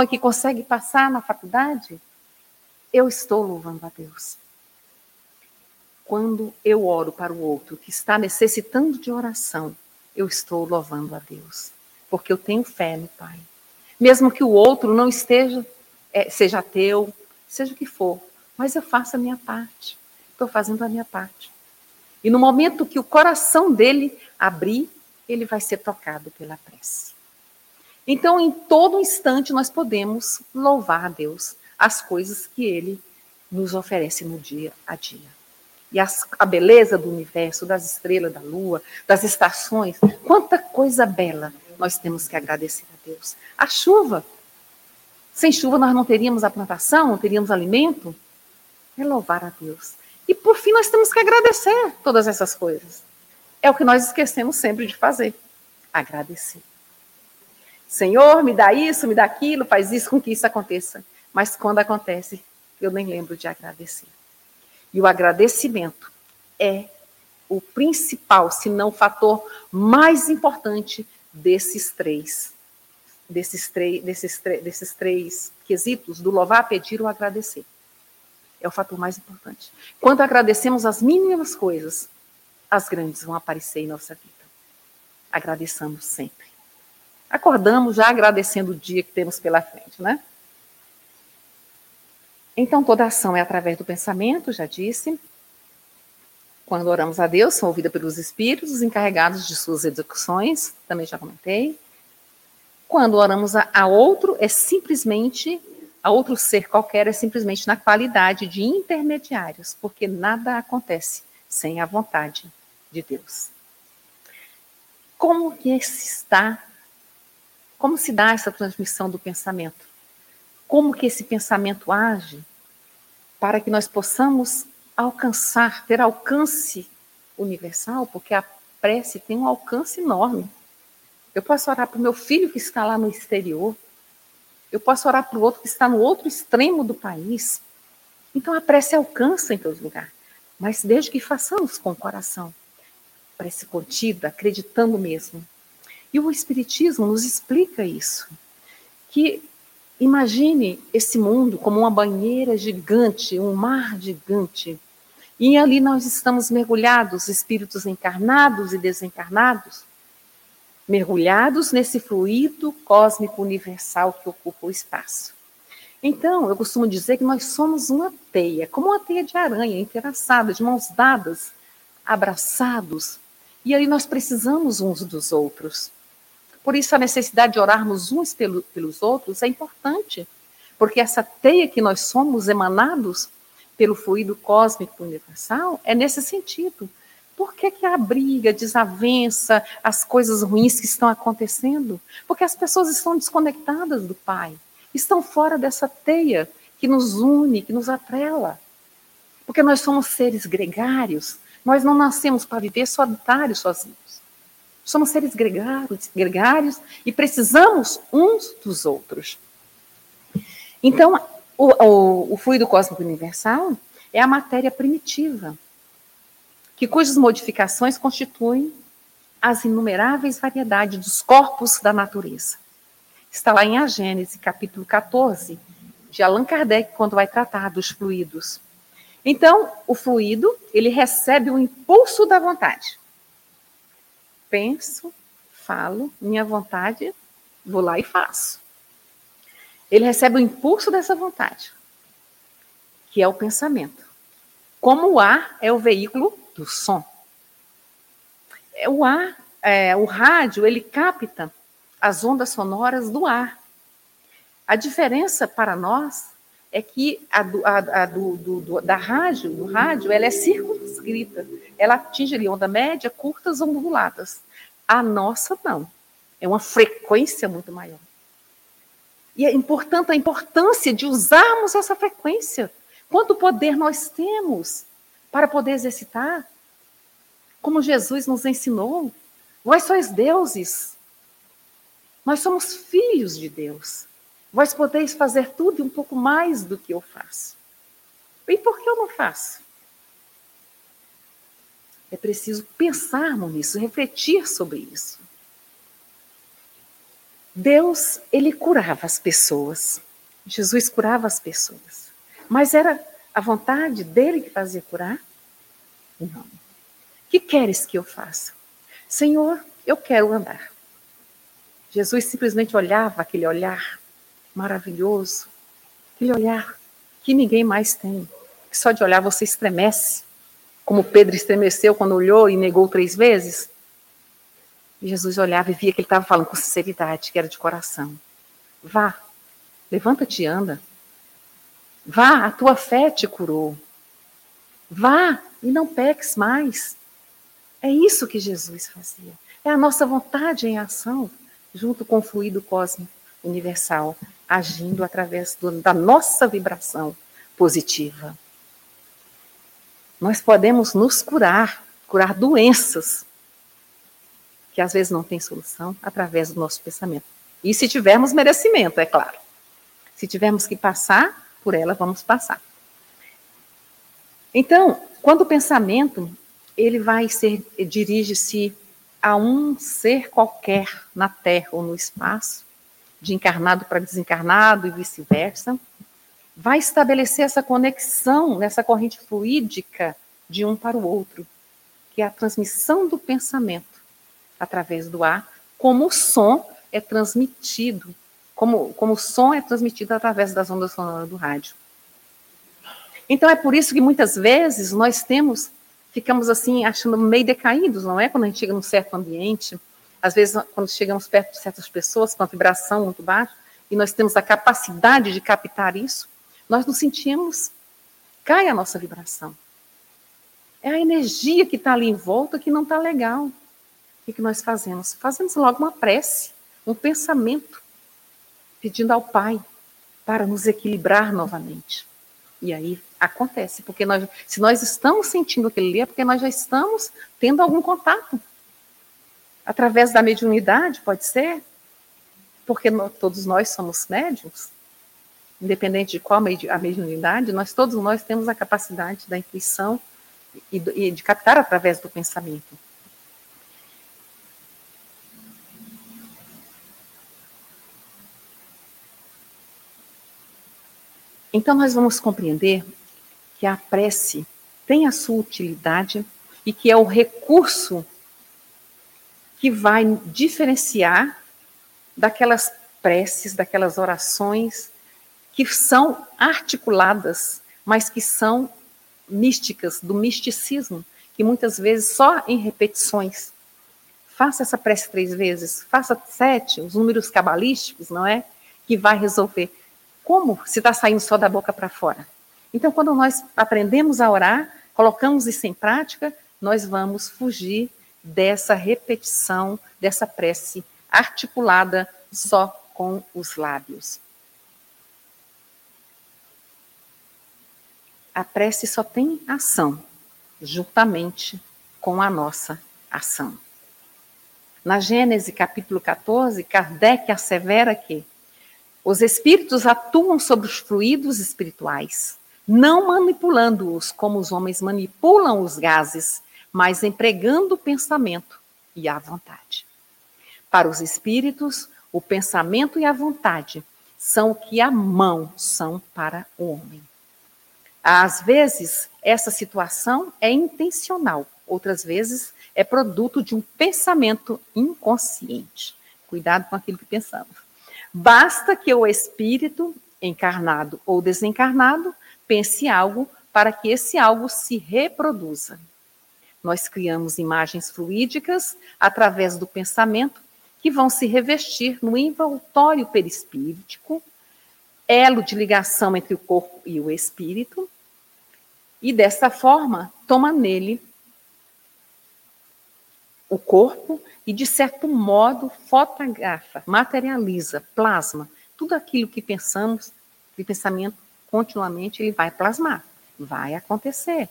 que consegue passar na faculdade, eu estou louvando a Deus. Quando eu oro para o outro que está necessitando de oração, eu estou louvando a Deus, porque eu tenho fé no Pai. Mesmo que o outro não esteja, é, seja ateu, seja o que for, mas eu faço a minha parte. Estou fazendo a minha parte. E no momento que o coração dele abrir, ele vai ser tocado pela prece. Então, em todo instante, nós podemos louvar a Deus as coisas que ele nos oferece no dia a dia. E as, a beleza do universo, das estrelas, da lua, das estações, quanta coisa bela nós temos que agradecer a Deus. A chuva. Sem chuva nós não teríamos a plantação, não teríamos alimento. É louvar a Deus. E por fim nós temos que agradecer todas essas coisas. É o que nós esquecemos sempre de fazer. Agradecer. Senhor, me dá isso, me dá aquilo, faz isso com que isso aconteça. Mas quando acontece, eu nem lembro de agradecer. E o agradecimento é o principal, se não o fator mais importante desses três, desses três, desses, desses três quesitos do louvar, pedir ou agradecer. É o fator mais importante. Quando agradecemos as mínimas coisas, as grandes vão aparecer em nossa vida. Agradeçamos sempre. Acordamos já agradecendo o dia que temos pela frente, né? Então, toda ação é através do pensamento, já disse. Quando oramos a Deus, são ouvidas pelos espíritos encarregados de suas execuções, também já comentei. Quando oramos a outro, é simplesmente, a outro ser qualquer, é simplesmente na qualidade de intermediários, porque nada acontece sem a vontade de Deus. Como que se está, como se dá essa transmissão do pensamento? Como que esse pensamento age para que nós possamos alcançar, ter alcance universal, porque a prece tem um alcance enorme. Eu posso orar para o meu filho que está lá no exterior. Eu posso orar para o outro que está no outro extremo do país. Então a prece alcança em todo lugar. Mas desde que façamos com o coração. Prece contida, acreditando mesmo. E o Espiritismo nos explica isso. Que imagine esse mundo como uma banheira gigante, um mar gigante e ali nós estamos mergulhados, espíritos encarnados e desencarnados, mergulhados nesse fluido cósmico universal que ocupa o espaço. Então, eu costumo dizer que nós somos uma teia, como uma teia de aranha, entrelaçada, de mãos dadas, abraçados. E aí nós precisamos uns dos outros. Por isso, a necessidade de orarmos uns pelos outros é importante, porque essa teia que nós somos emanados pelo fluido cósmico universal é nesse sentido. Por que, que a briga, desavença, as coisas ruins que estão acontecendo? Porque as pessoas estão desconectadas do Pai, estão fora dessa teia que nos une, que nos atrela. Porque nós somos seres gregários, nós não nascemos para viver solitários sozinhos. Somos seres gregários, gregários e precisamos uns dos outros. Então, o, o, o fluido cósmico universal é a matéria primitiva, que cujas modificações constituem as inumeráveis variedades dos corpos da natureza. Está lá em A Gênese, capítulo 14, de Allan Kardec, quando vai tratar dos fluidos. Então, o fluido, ele recebe o impulso da vontade. Penso, falo, minha vontade, vou lá e faço. Ele recebe o impulso dessa vontade, que é o pensamento. Como o ar é o veículo do som. É, o ar, é, o rádio, ele capta as ondas sonoras do ar. A diferença para nós é que a, do, a, a do, do, da rádio, do rádio, ela é circunscrita. Ela atinge ali onda média, curtas, onduladas. A nossa não. É uma frequência muito maior. E é importante a importância de usarmos essa frequência. Quanto poder nós temos para poder exercitar? Como Jesus nos ensinou, Vós sois deuses. Nós somos filhos de Deus. Vós podeis fazer tudo e um pouco mais do que eu faço. E por que eu não faço? É preciso pensarmos nisso, refletir sobre isso. Deus, ele curava as pessoas. Jesus curava as pessoas. Mas era a vontade dele que fazia curar? Não. O que queres que eu faça? Senhor, eu quero andar. Jesus simplesmente olhava aquele olhar maravilhoso, aquele olhar que ninguém mais tem, que só de olhar você estremece, como Pedro estremeceu quando olhou e negou três vezes. Jesus olhava e via que ele estava falando com sinceridade, que era de coração. Vá, levanta-te e anda. Vá, a tua fé te curou. Vá e não peques mais. É isso que Jesus fazia. É a nossa vontade em ação, junto com o fluido cósmico universal, agindo através do, da nossa vibração positiva. Nós podemos nos curar, curar doenças que às vezes não têm solução através do nosso pensamento. E se tivermos merecimento, é claro. Se tivermos que passar por ela, vamos passar. Então, quando o pensamento ele vai ser dirige-se a um ser qualquer na Terra ou no espaço, de encarnado para desencarnado e vice-versa, vai estabelecer essa conexão nessa corrente fluídica de um para o outro, que é a transmissão do pensamento através do ar, como o som é transmitido, como, como o som é transmitido através das ondas sonoras do rádio. Então é por isso que muitas vezes nós temos, ficamos assim, achando meio decaídos, não é? Quando a gente chega num certo ambiente, às vezes, quando chegamos perto de certas pessoas com a vibração muito baixa, e nós temos a capacidade de captar isso, nós nos sentimos, cai a nossa vibração. É a energia que está ali em volta que não está legal. O que, que nós fazemos? Fazemos logo uma prece, um pensamento, pedindo ao Pai para nos equilibrar novamente. E aí acontece, porque nós, se nós estamos sentindo aquele ali, é porque nós já estamos tendo algum contato através da mediunidade, pode ser? Porque todos nós somos médiums, independente de qual a mediunidade, nós todos nós temos a capacidade da intuição e, e de captar através do pensamento. Então nós vamos compreender que a prece tem a sua utilidade e que é o recurso que vai diferenciar daquelas preces, daquelas orações que são articuladas, mas que são místicas, do misticismo, que muitas vezes só em repetições. Faça essa prece três vezes, faça sete, os números cabalísticos, não é? Que vai resolver. Como se está saindo só da boca para fora? Então, quando nós aprendemos a orar, colocamos isso em prática, nós vamos fugir dessa repetição, dessa prece articulada só com os lábios. A prece só tem ação, juntamente com a nossa ação. Na Gênesis capítulo 14, Kardec assevera que os espíritos atuam sobre os fluidos espirituais, não manipulando-os como os homens manipulam os gases mas empregando o pensamento e a vontade. Para os espíritos, o pensamento e a vontade são o que a mão são para o homem. Às vezes, essa situação é intencional, outras vezes é produto de um pensamento inconsciente. Cuidado com aquilo que pensamos. Basta que o espírito, encarnado ou desencarnado, pense algo para que esse algo se reproduza. Nós criamos imagens fluídicas através do pensamento que vão se revestir no envoltório perispíritico, elo de ligação entre o corpo e o espírito, e dessa forma toma nele o corpo e, de certo modo, fotografa, materializa, plasma tudo aquilo que pensamos, que pensamento continuamente ele vai plasmar, vai acontecer.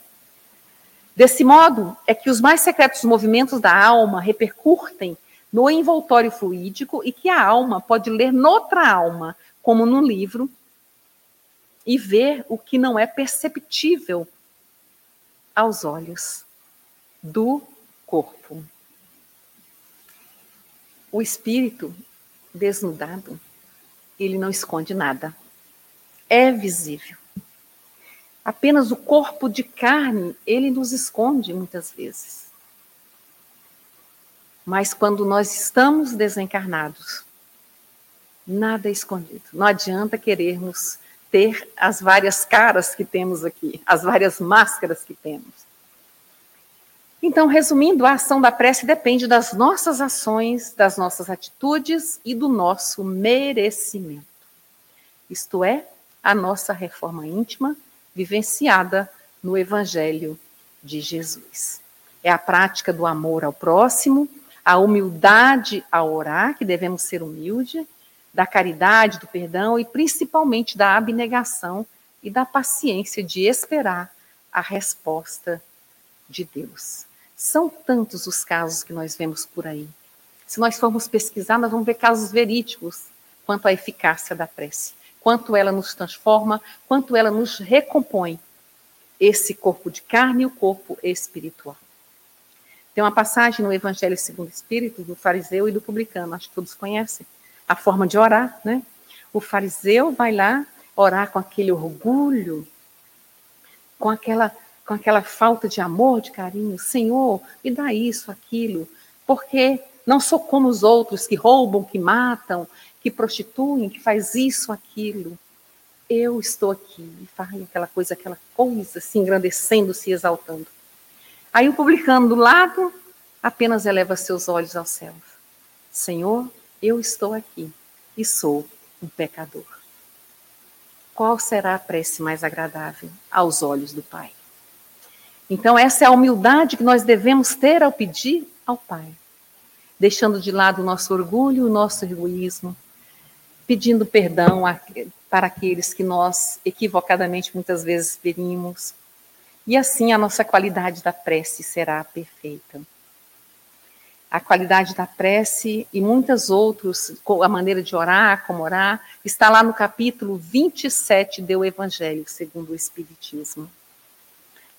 Desse modo, é que os mais secretos movimentos da alma repercutem no envoltório fluídico e que a alma pode ler noutra alma, como no livro, e ver o que não é perceptível aos olhos do corpo. O espírito desnudado, ele não esconde nada. É visível. Apenas o corpo de carne, ele nos esconde muitas vezes. Mas quando nós estamos desencarnados, nada é escondido. Não adianta querermos ter as várias caras que temos aqui, as várias máscaras que temos. Então, resumindo, a ação da prece depende das nossas ações, das nossas atitudes e do nosso merecimento. Isto é, a nossa reforma íntima vivenciada no Evangelho de Jesus. É a prática do amor ao próximo, a humildade ao orar, que devemos ser humildes, da caridade, do perdão e principalmente da abnegação e da paciência de esperar a resposta de Deus. São tantos os casos que nós vemos por aí. Se nós formos pesquisar, nós vamos ver casos verídicos quanto à eficácia da prece, quanto ela nos transforma, quanto ela nos recompõe esse corpo de carne e o corpo espiritual. Tem uma passagem no Evangelho segundo o Espírito do fariseu e do publicano, acho que todos conhecem, a forma de orar, né? O fariseu vai lá orar com aquele orgulho, com aquela com aquela falta de amor, de carinho, Senhor, me dá isso, aquilo, porque não sou como os outros que roubam, que matam, que prostituem, que faz isso, aquilo. Eu estou aqui, e faz aquela coisa, aquela coisa, se engrandecendo, se exaltando. Aí o publicano do lado apenas eleva seus olhos ao céu. Senhor, eu estou aqui e sou um pecador. Qual será a prece mais agradável aos olhos do Pai? Então, essa é a humildade que nós devemos ter ao pedir ao Pai, deixando de lado o nosso orgulho, o nosso egoísmo, pedindo perdão para aqueles que nós equivocadamente muitas vezes ferimos. E assim a nossa qualidade da prece será perfeita a qualidade da prece e muitas outras, a maneira de orar, como orar, está lá no capítulo 27 do Evangelho, segundo o Espiritismo.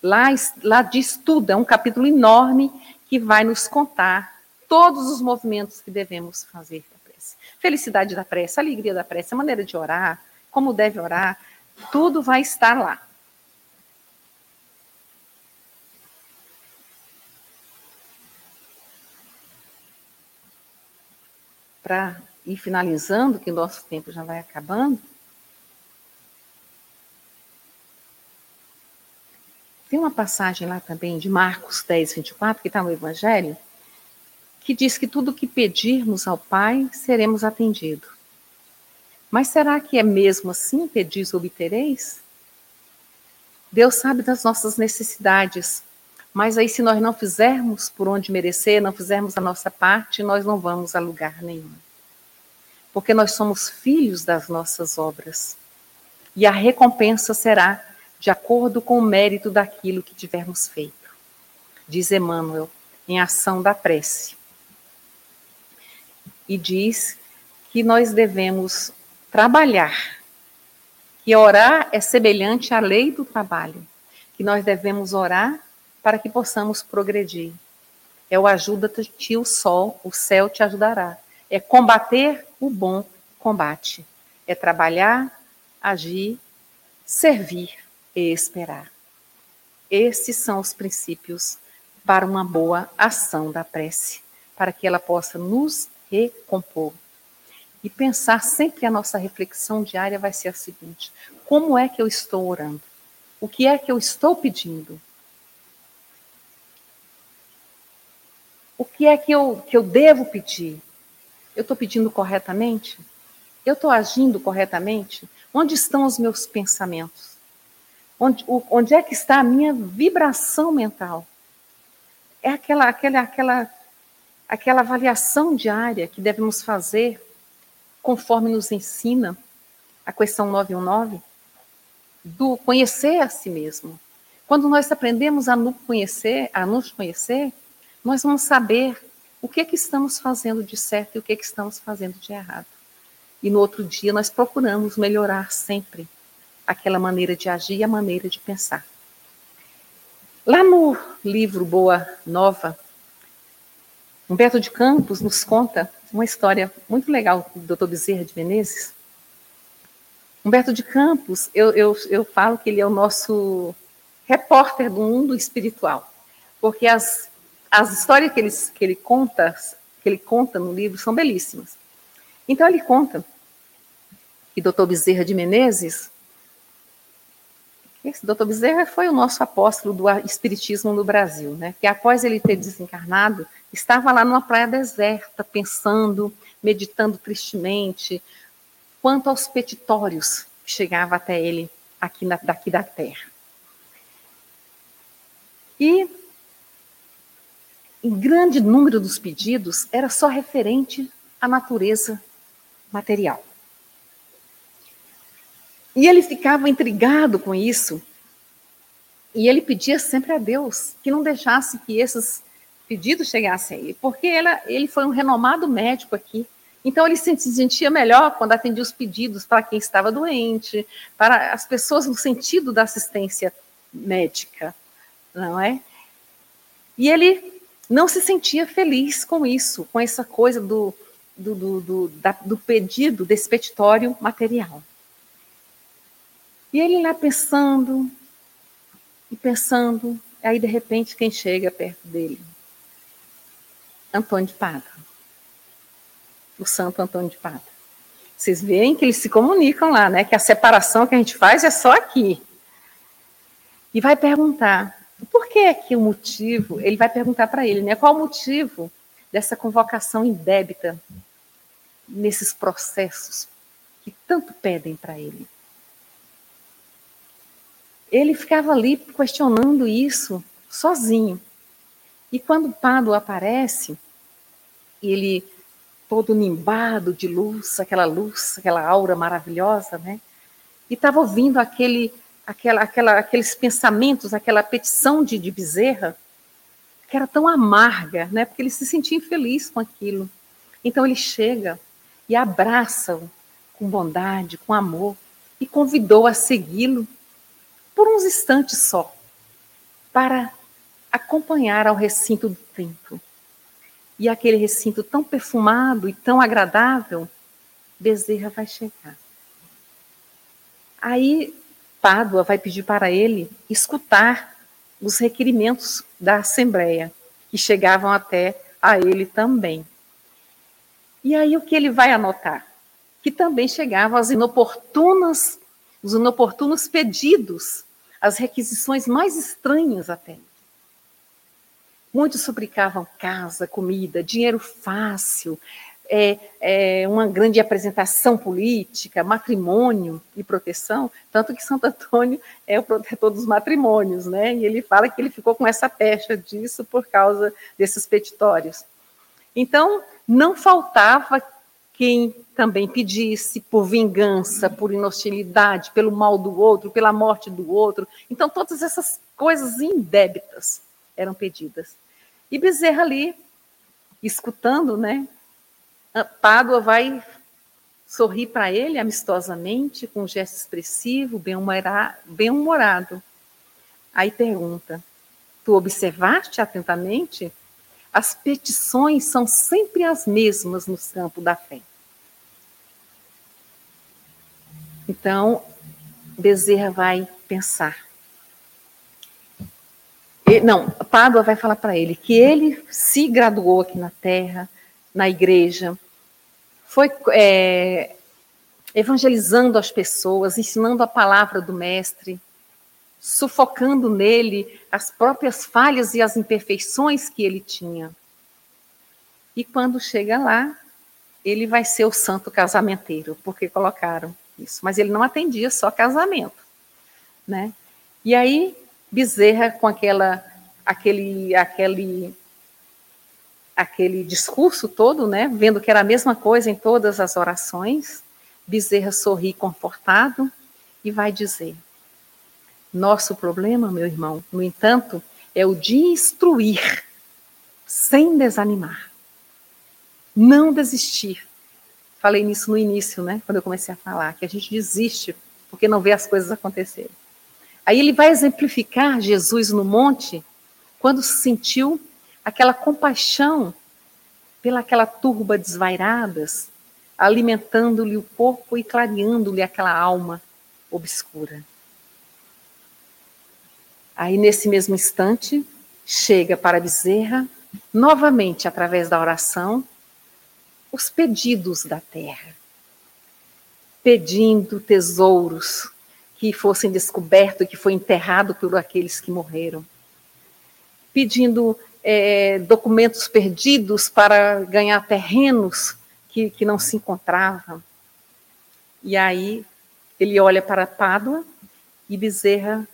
Lá, lá diz tudo, é um capítulo enorme que vai nos contar todos os movimentos que devemos fazer da prece. Felicidade da prece, alegria da prece, a maneira de orar, como deve orar, tudo vai estar lá. para ir finalizando, que o nosso tempo já vai acabando, tem uma passagem lá também de Marcos 10, 24, que está no Evangelho, que diz que tudo que pedirmos ao Pai, seremos atendidos. Mas será que é mesmo assim, pedis obtereis? Deus sabe das nossas necessidades, mas aí, se nós não fizermos por onde merecer, não fizermos a nossa parte, nós não vamos a lugar nenhum. Porque nós somos filhos das nossas obras. E a recompensa será de acordo com o mérito daquilo que tivermos feito. Diz Emmanuel, em ação da prece. E diz que nós devemos trabalhar, que orar é semelhante à lei do trabalho, que nós devemos orar para que possamos progredir. É o ajuda-te o sol, o céu te ajudará. É combater o bom combate. É trabalhar, agir, servir e esperar. Esses são os princípios para uma boa ação da prece, para que ela possa nos recompor. E pensar sempre a nossa reflexão diária vai ser a seguinte: como é que eu estou orando? O que é que eu estou pedindo? O que é que eu, que eu devo pedir? Eu estou pedindo corretamente? Eu estou agindo corretamente? Onde estão os meus pensamentos? Onde, onde é que está a minha vibração mental? É aquela, aquela, aquela, aquela avaliação diária que devemos fazer conforme nos ensina a questão 919, do conhecer a si mesmo. Quando nós aprendemos a nos conhecer, a nos conhecer, nós vamos saber o que é que estamos fazendo de certo e o que é que estamos fazendo de errado. E no outro dia nós procuramos melhorar sempre aquela maneira de agir e a maneira de pensar. Lá no livro Boa Nova, Humberto de Campos nos conta uma história muito legal do Dr. Bezerra de Menezes. Humberto de Campos, eu, eu, eu falo que ele é o nosso repórter do mundo espiritual, porque as, as histórias que ele, que ele conta que ele conta no livro são belíssimas. Então ele conta que Dr. Bezerra de Menezes, esse Dr. Bezerra foi o nosso apóstolo do espiritismo no Brasil, né? Que após ele ter desencarnado, estava lá numa praia deserta, pensando, meditando tristemente, quanto aos petitórios que chegava até ele aqui na, daqui da terra. E em grande número dos pedidos era só referente à natureza material. E ele ficava intrigado com isso. E ele pedia sempre a Deus que não deixasse que esses pedidos chegassem a ele, porque ela, ele foi um renomado médico aqui. Então ele se sentia melhor quando atendia os pedidos para quem estava doente, para as pessoas no sentido da assistência médica, não é? E ele não se sentia feliz com isso, com essa coisa do, do, do, do, da, do pedido desse petitório material. E ele lá pensando e pensando, aí de repente quem chega perto dele? Antônio de Pada. O santo Antônio de Pada. Vocês veem que eles se comunicam lá, né? Que a separação que a gente faz é só aqui. E vai perguntar, por que é que o motivo, ele vai perguntar para ele, né? Qual o motivo dessa convocação indébita nesses processos que tanto pedem para ele? Ele ficava ali questionando isso sozinho. E quando Pado aparece, ele todo nimbado de luz, aquela luz, aquela aura maravilhosa, né? E estava ouvindo aquele, aquela, aquela, aqueles pensamentos, aquela petição de, de Bezerra, que era tão amarga, né? Porque ele se sentia infeliz com aquilo. Então ele chega e abraça-o com bondade, com amor, e convidou a segui-lo por uns instantes só, para acompanhar ao recinto do templo. E aquele recinto tão perfumado e tão agradável, Bezerra vai chegar. Aí Pádua vai pedir para ele escutar os requerimentos da Assembleia, que chegavam até a ele também. E aí o que ele vai anotar? Que também chegavam as inoportunas os inoportunos pedidos, as requisições mais estranhas até. Muitos suplicavam casa, comida, dinheiro fácil, é, é, uma grande apresentação política, matrimônio e proteção, tanto que Santo Antônio é o protetor dos matrimônios, né? E ele fala que ele ficou com essa pecha disso por causa desses petitórios. Então, não faltava quem também pedisse por vingança, por inostilidade, pelo mal do outro, pela morte do outro. Então, todas essas coisas indébitas eram pedidas. E Bezerra ali, escutando, né? Pádua vai sorrir para ele amistosamente, com um gesto expressivo, bem-humorado. Aí pergunta: Tu observaste atentamente? As petições são sempre as mesmas no campo da fé. Então, Bezerra vai pensar. Não, Pádua vai falar para ele que ele se graduou aqui na Terra, na igreja, foi é, evangelizando as pessoas, ensinando a palavra do Mestre, sufocando nele as próprias falhas e as imperfeições que ele tinha. E quando chega lá, ele vai ser o santo casamenteiro, porque colocaram isso. Mas ele não atendia só casamento, né? E aí Bezerra com aquela aquele aquele aquele discurso todo, né, vendo que era a mesma coisa em todas as orações, Bezerra sorri confortado e vai dizer: Nosso problema, meu irmão, no entanto, é o de instruir sem desanimar. Não desistir. Falei nisso no início, né? Quando eu comecei a falar, que a gente desiste porque não vê as coisas acontecerem. Aí ele vai exemplificar Jesus no monte quando sentiu aquela compaixão pelaquela turba desvairadas, alimentando-lhe o corpo e clareando-lhe aquela alma obscura. Aí, nesse mesmo instante, chega para Bezerra, novamente através da oração, os pedidos da terra, pedindo tesouros que fossem descobertos, que foi enterrado por aqueles que morreram, pedindo é, documentos perdidos para ganhar terrenos que, que não se encontravam. E aí ele olha para Pádua e Bezerra,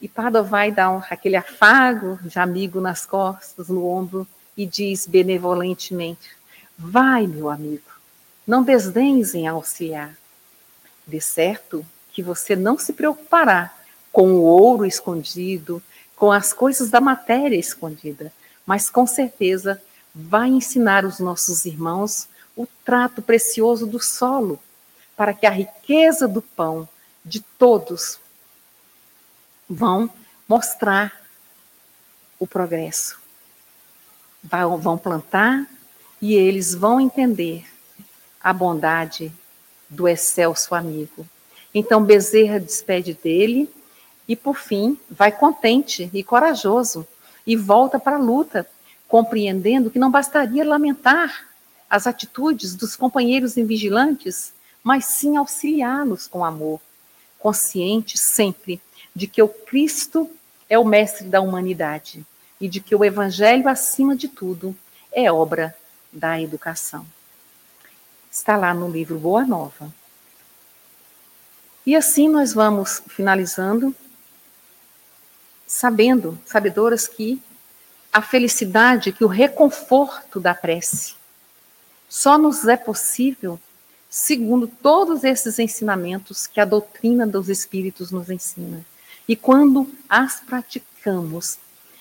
e Pádua vai dar um, aquele afago de amigo nas costas, no ombro, e diz benevolentemente: Vai, meu amigo, não desdenhes em auxiliar. De certo que você não se preocupará com o ouro escondido, com as coisas da matéria escondida, mas com certeza vai ensinar os nossos irmãos o trato precioso do solo, para que a riqueza do pão de todos vão mostrar o progresso. Vão plantar e eles vão entender a bondade do excelso amigo. Então Bezerra despede dele e, por fim, vai contente e corajoso e volta para a luta, compreendendo que não bastaria lamentar as atitudes dos companheiros invigilantes, mas sim auxiliá-los com amor, consciente sempre de que o Cristo é o mestre da humanidade e de que o Evangelho, acima de tudo, é obra da educação. Está lá no livro Boa Nova. E assim nós vamos finalizando sabendo, sabedoras que a felicidade, que o reconforto da prece só nos é possível segundo todos esses ensinamentos que a doutrina dos espíritos nos ensina. E quando as praticamos,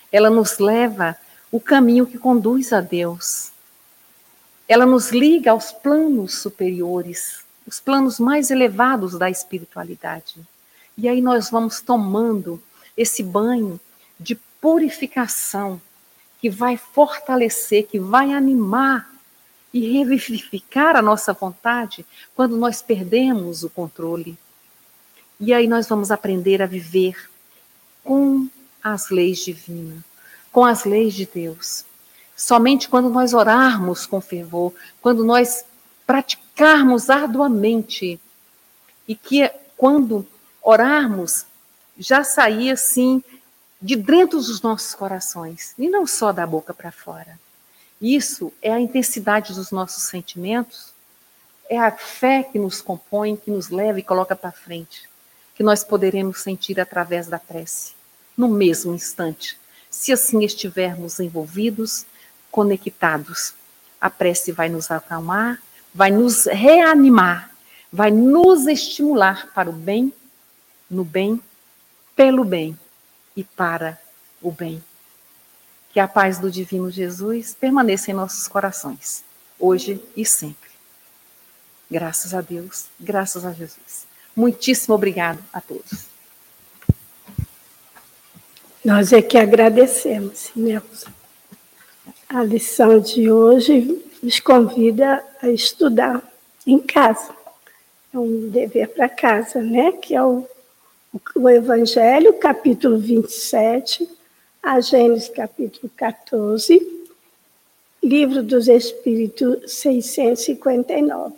ela nos leva o caminho que conduz a Deus. Ela nos liga aos planos superiores, os planos mais elevados da espiritualidade. E aí nós vamos tomando esse banho de purificação que vai fortalecer, que vai animar e revivificar a nossa vontade quando nós perdemos o controle. E aí nós vamos aprender a viver com as leis divinas, com as leis de Deus. Somente quando nós orarmos com fervor, quando nós praticarmos arduamente, e que quando orarmos já sair assim de dentro dos nossos corações e não só da boca para fora. Isso é a intensidade dos nossos sentimentos, é a fé que nos compõe, que nos leva e coloca para frente, que nós poderemos sentir através da prece, no mesmo instante. Se assim estivermos envolvidos, conectados, a prece vai nos acalmar, vai nos reanimar, vai nos estimular para o bem, no bem pelo bem e para o bem. Que a paz do Divino Jesus permaneça em nossos corações, hoje e sempre. Graças a Deus, graças a Jesus. Muitíssimo obrigado a todos. Nós é que agradecemos, Nelson. A lição de hoje nos convida a estudar em casa. É um dever para casa, né? Que é o o Evangelho, capítulo 27, a Gênesis, capítulo 14, Livro dos Espíritos, 659.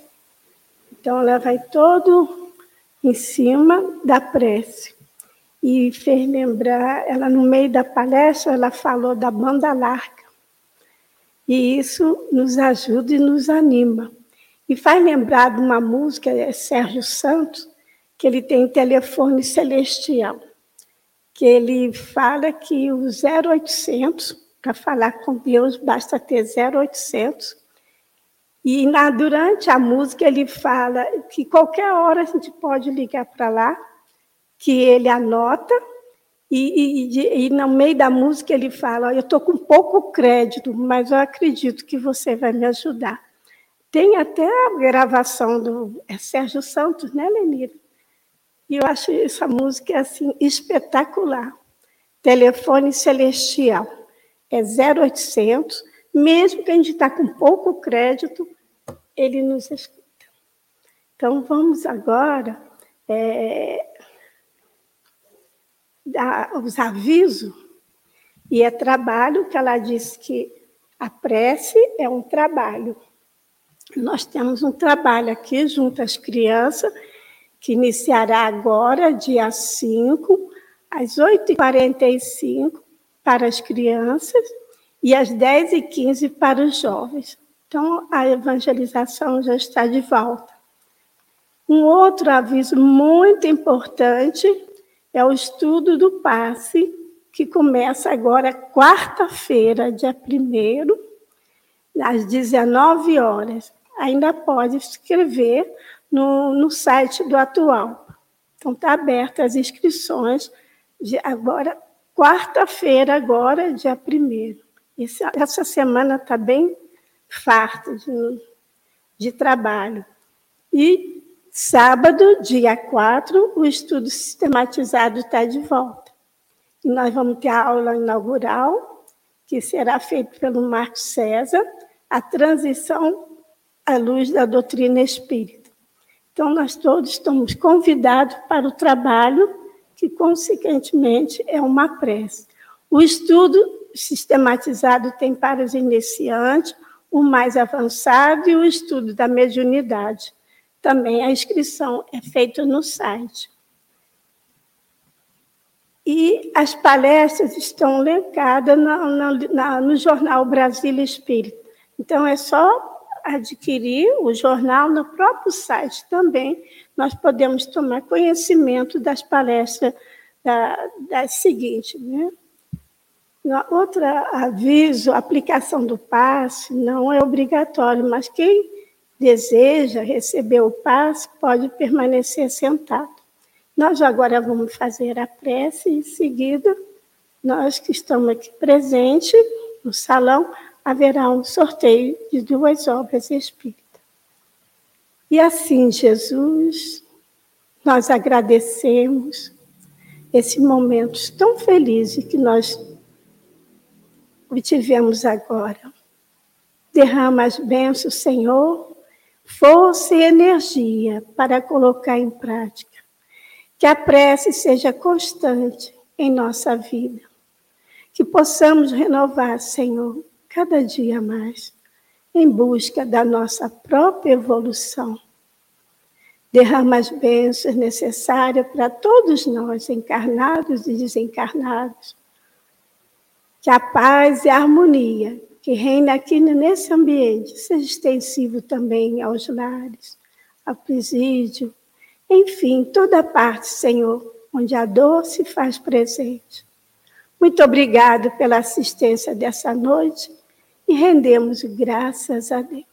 Então, ela vai todo em cima da prece. E fez lembrar, ela no meio da palestra, ela falou da banda larga. E isso nos ajuda e nos anima. E faz lembrar de uma música, é Sérgio Santos, que ele tem telefone celestial, que ele fala que o 0800, para falar com Deus, basta ter 0800. E na, durante a música ele fala que qualquer hora a gente pode ligar para lá que ele anota e, e, e, no meio da música ele fala: Eu estou com pouco crédito, mas eu acredito que você vai me ajudar. Tem até a gravação do é Sérgio Santos, né, Lenira? E eu acho essa música assim espetacular. Telefone Celestial. É 0800, mesmo que a gente está com pouco crédito, ele nos escuta. Então, vamos agora é, dar os avisos, e é trabalho, que ela disse que a prece é um trabalho. Nós temos um trabalho aqui junto às crianças, que iniciará agora, dia 5, às 8h45, para as crianças e às 10h15 para os jovens. Então, a evangelização já está de volta. Um outro aviso muito importante é o estudo do passe, que começa agora quarta-feira, dia 1 às 19 horas. Ainda pode escrever no, no site do Atual. Então, está aberta as inscrições de agora, quarta-feira, agora, dia 1 Essa semana está bem farta de, de trabalho. E sábado, dia 4, o estudo sistematizado está de volta. E nós vamos ter a aula inaugural, que será feita pelo Marcos César, a transição à luz da doutrina espírita. Então, nós todos estamos convidados para o trabalho, que, consequentemente, é uma prece. O estudo sistematizado tem para os iniciantes, o mais avançado e o estudo da mediunidade. Também a inscrição é feita no site. E as palestras estão linkadas no, no jornal Brasília Espírita. Então, é só adquirir o jornal no próprio site também. Nós podemos tomar conhecimento das palestras da, das seguintes. Né? Outro aviso, aplicação do passe não é obrigatório, mas quem deseja receber o passe pode permanecer sentado. Nós agora vamos fazer a prece em seguida, nós que estamos aqui presentes no salão, haverá um sorteio de duas obras espíritas. E assim, Jesus, nós agradecemos esse momento tão feliz que nós obtivemos agora. Derrama as bênçãos, Senhor, força e energia para colocar em prática. Que a prece seja constante em nossa vida. Que possamos renovar, Senhor, cada dia mais, em busca da nossa própria evolução. Derrama as bênçãos necessárias para todos nós, encarnados e desencarnados, que a paz e a harmonia que reina aqui nesse ambiente seja extensivo também aos lares, ao presídio, enfim, toda parte, Senhor, onde a dor se faz presente. Muito obrigado pela assistência dessa noite e rendemos graças a Deus.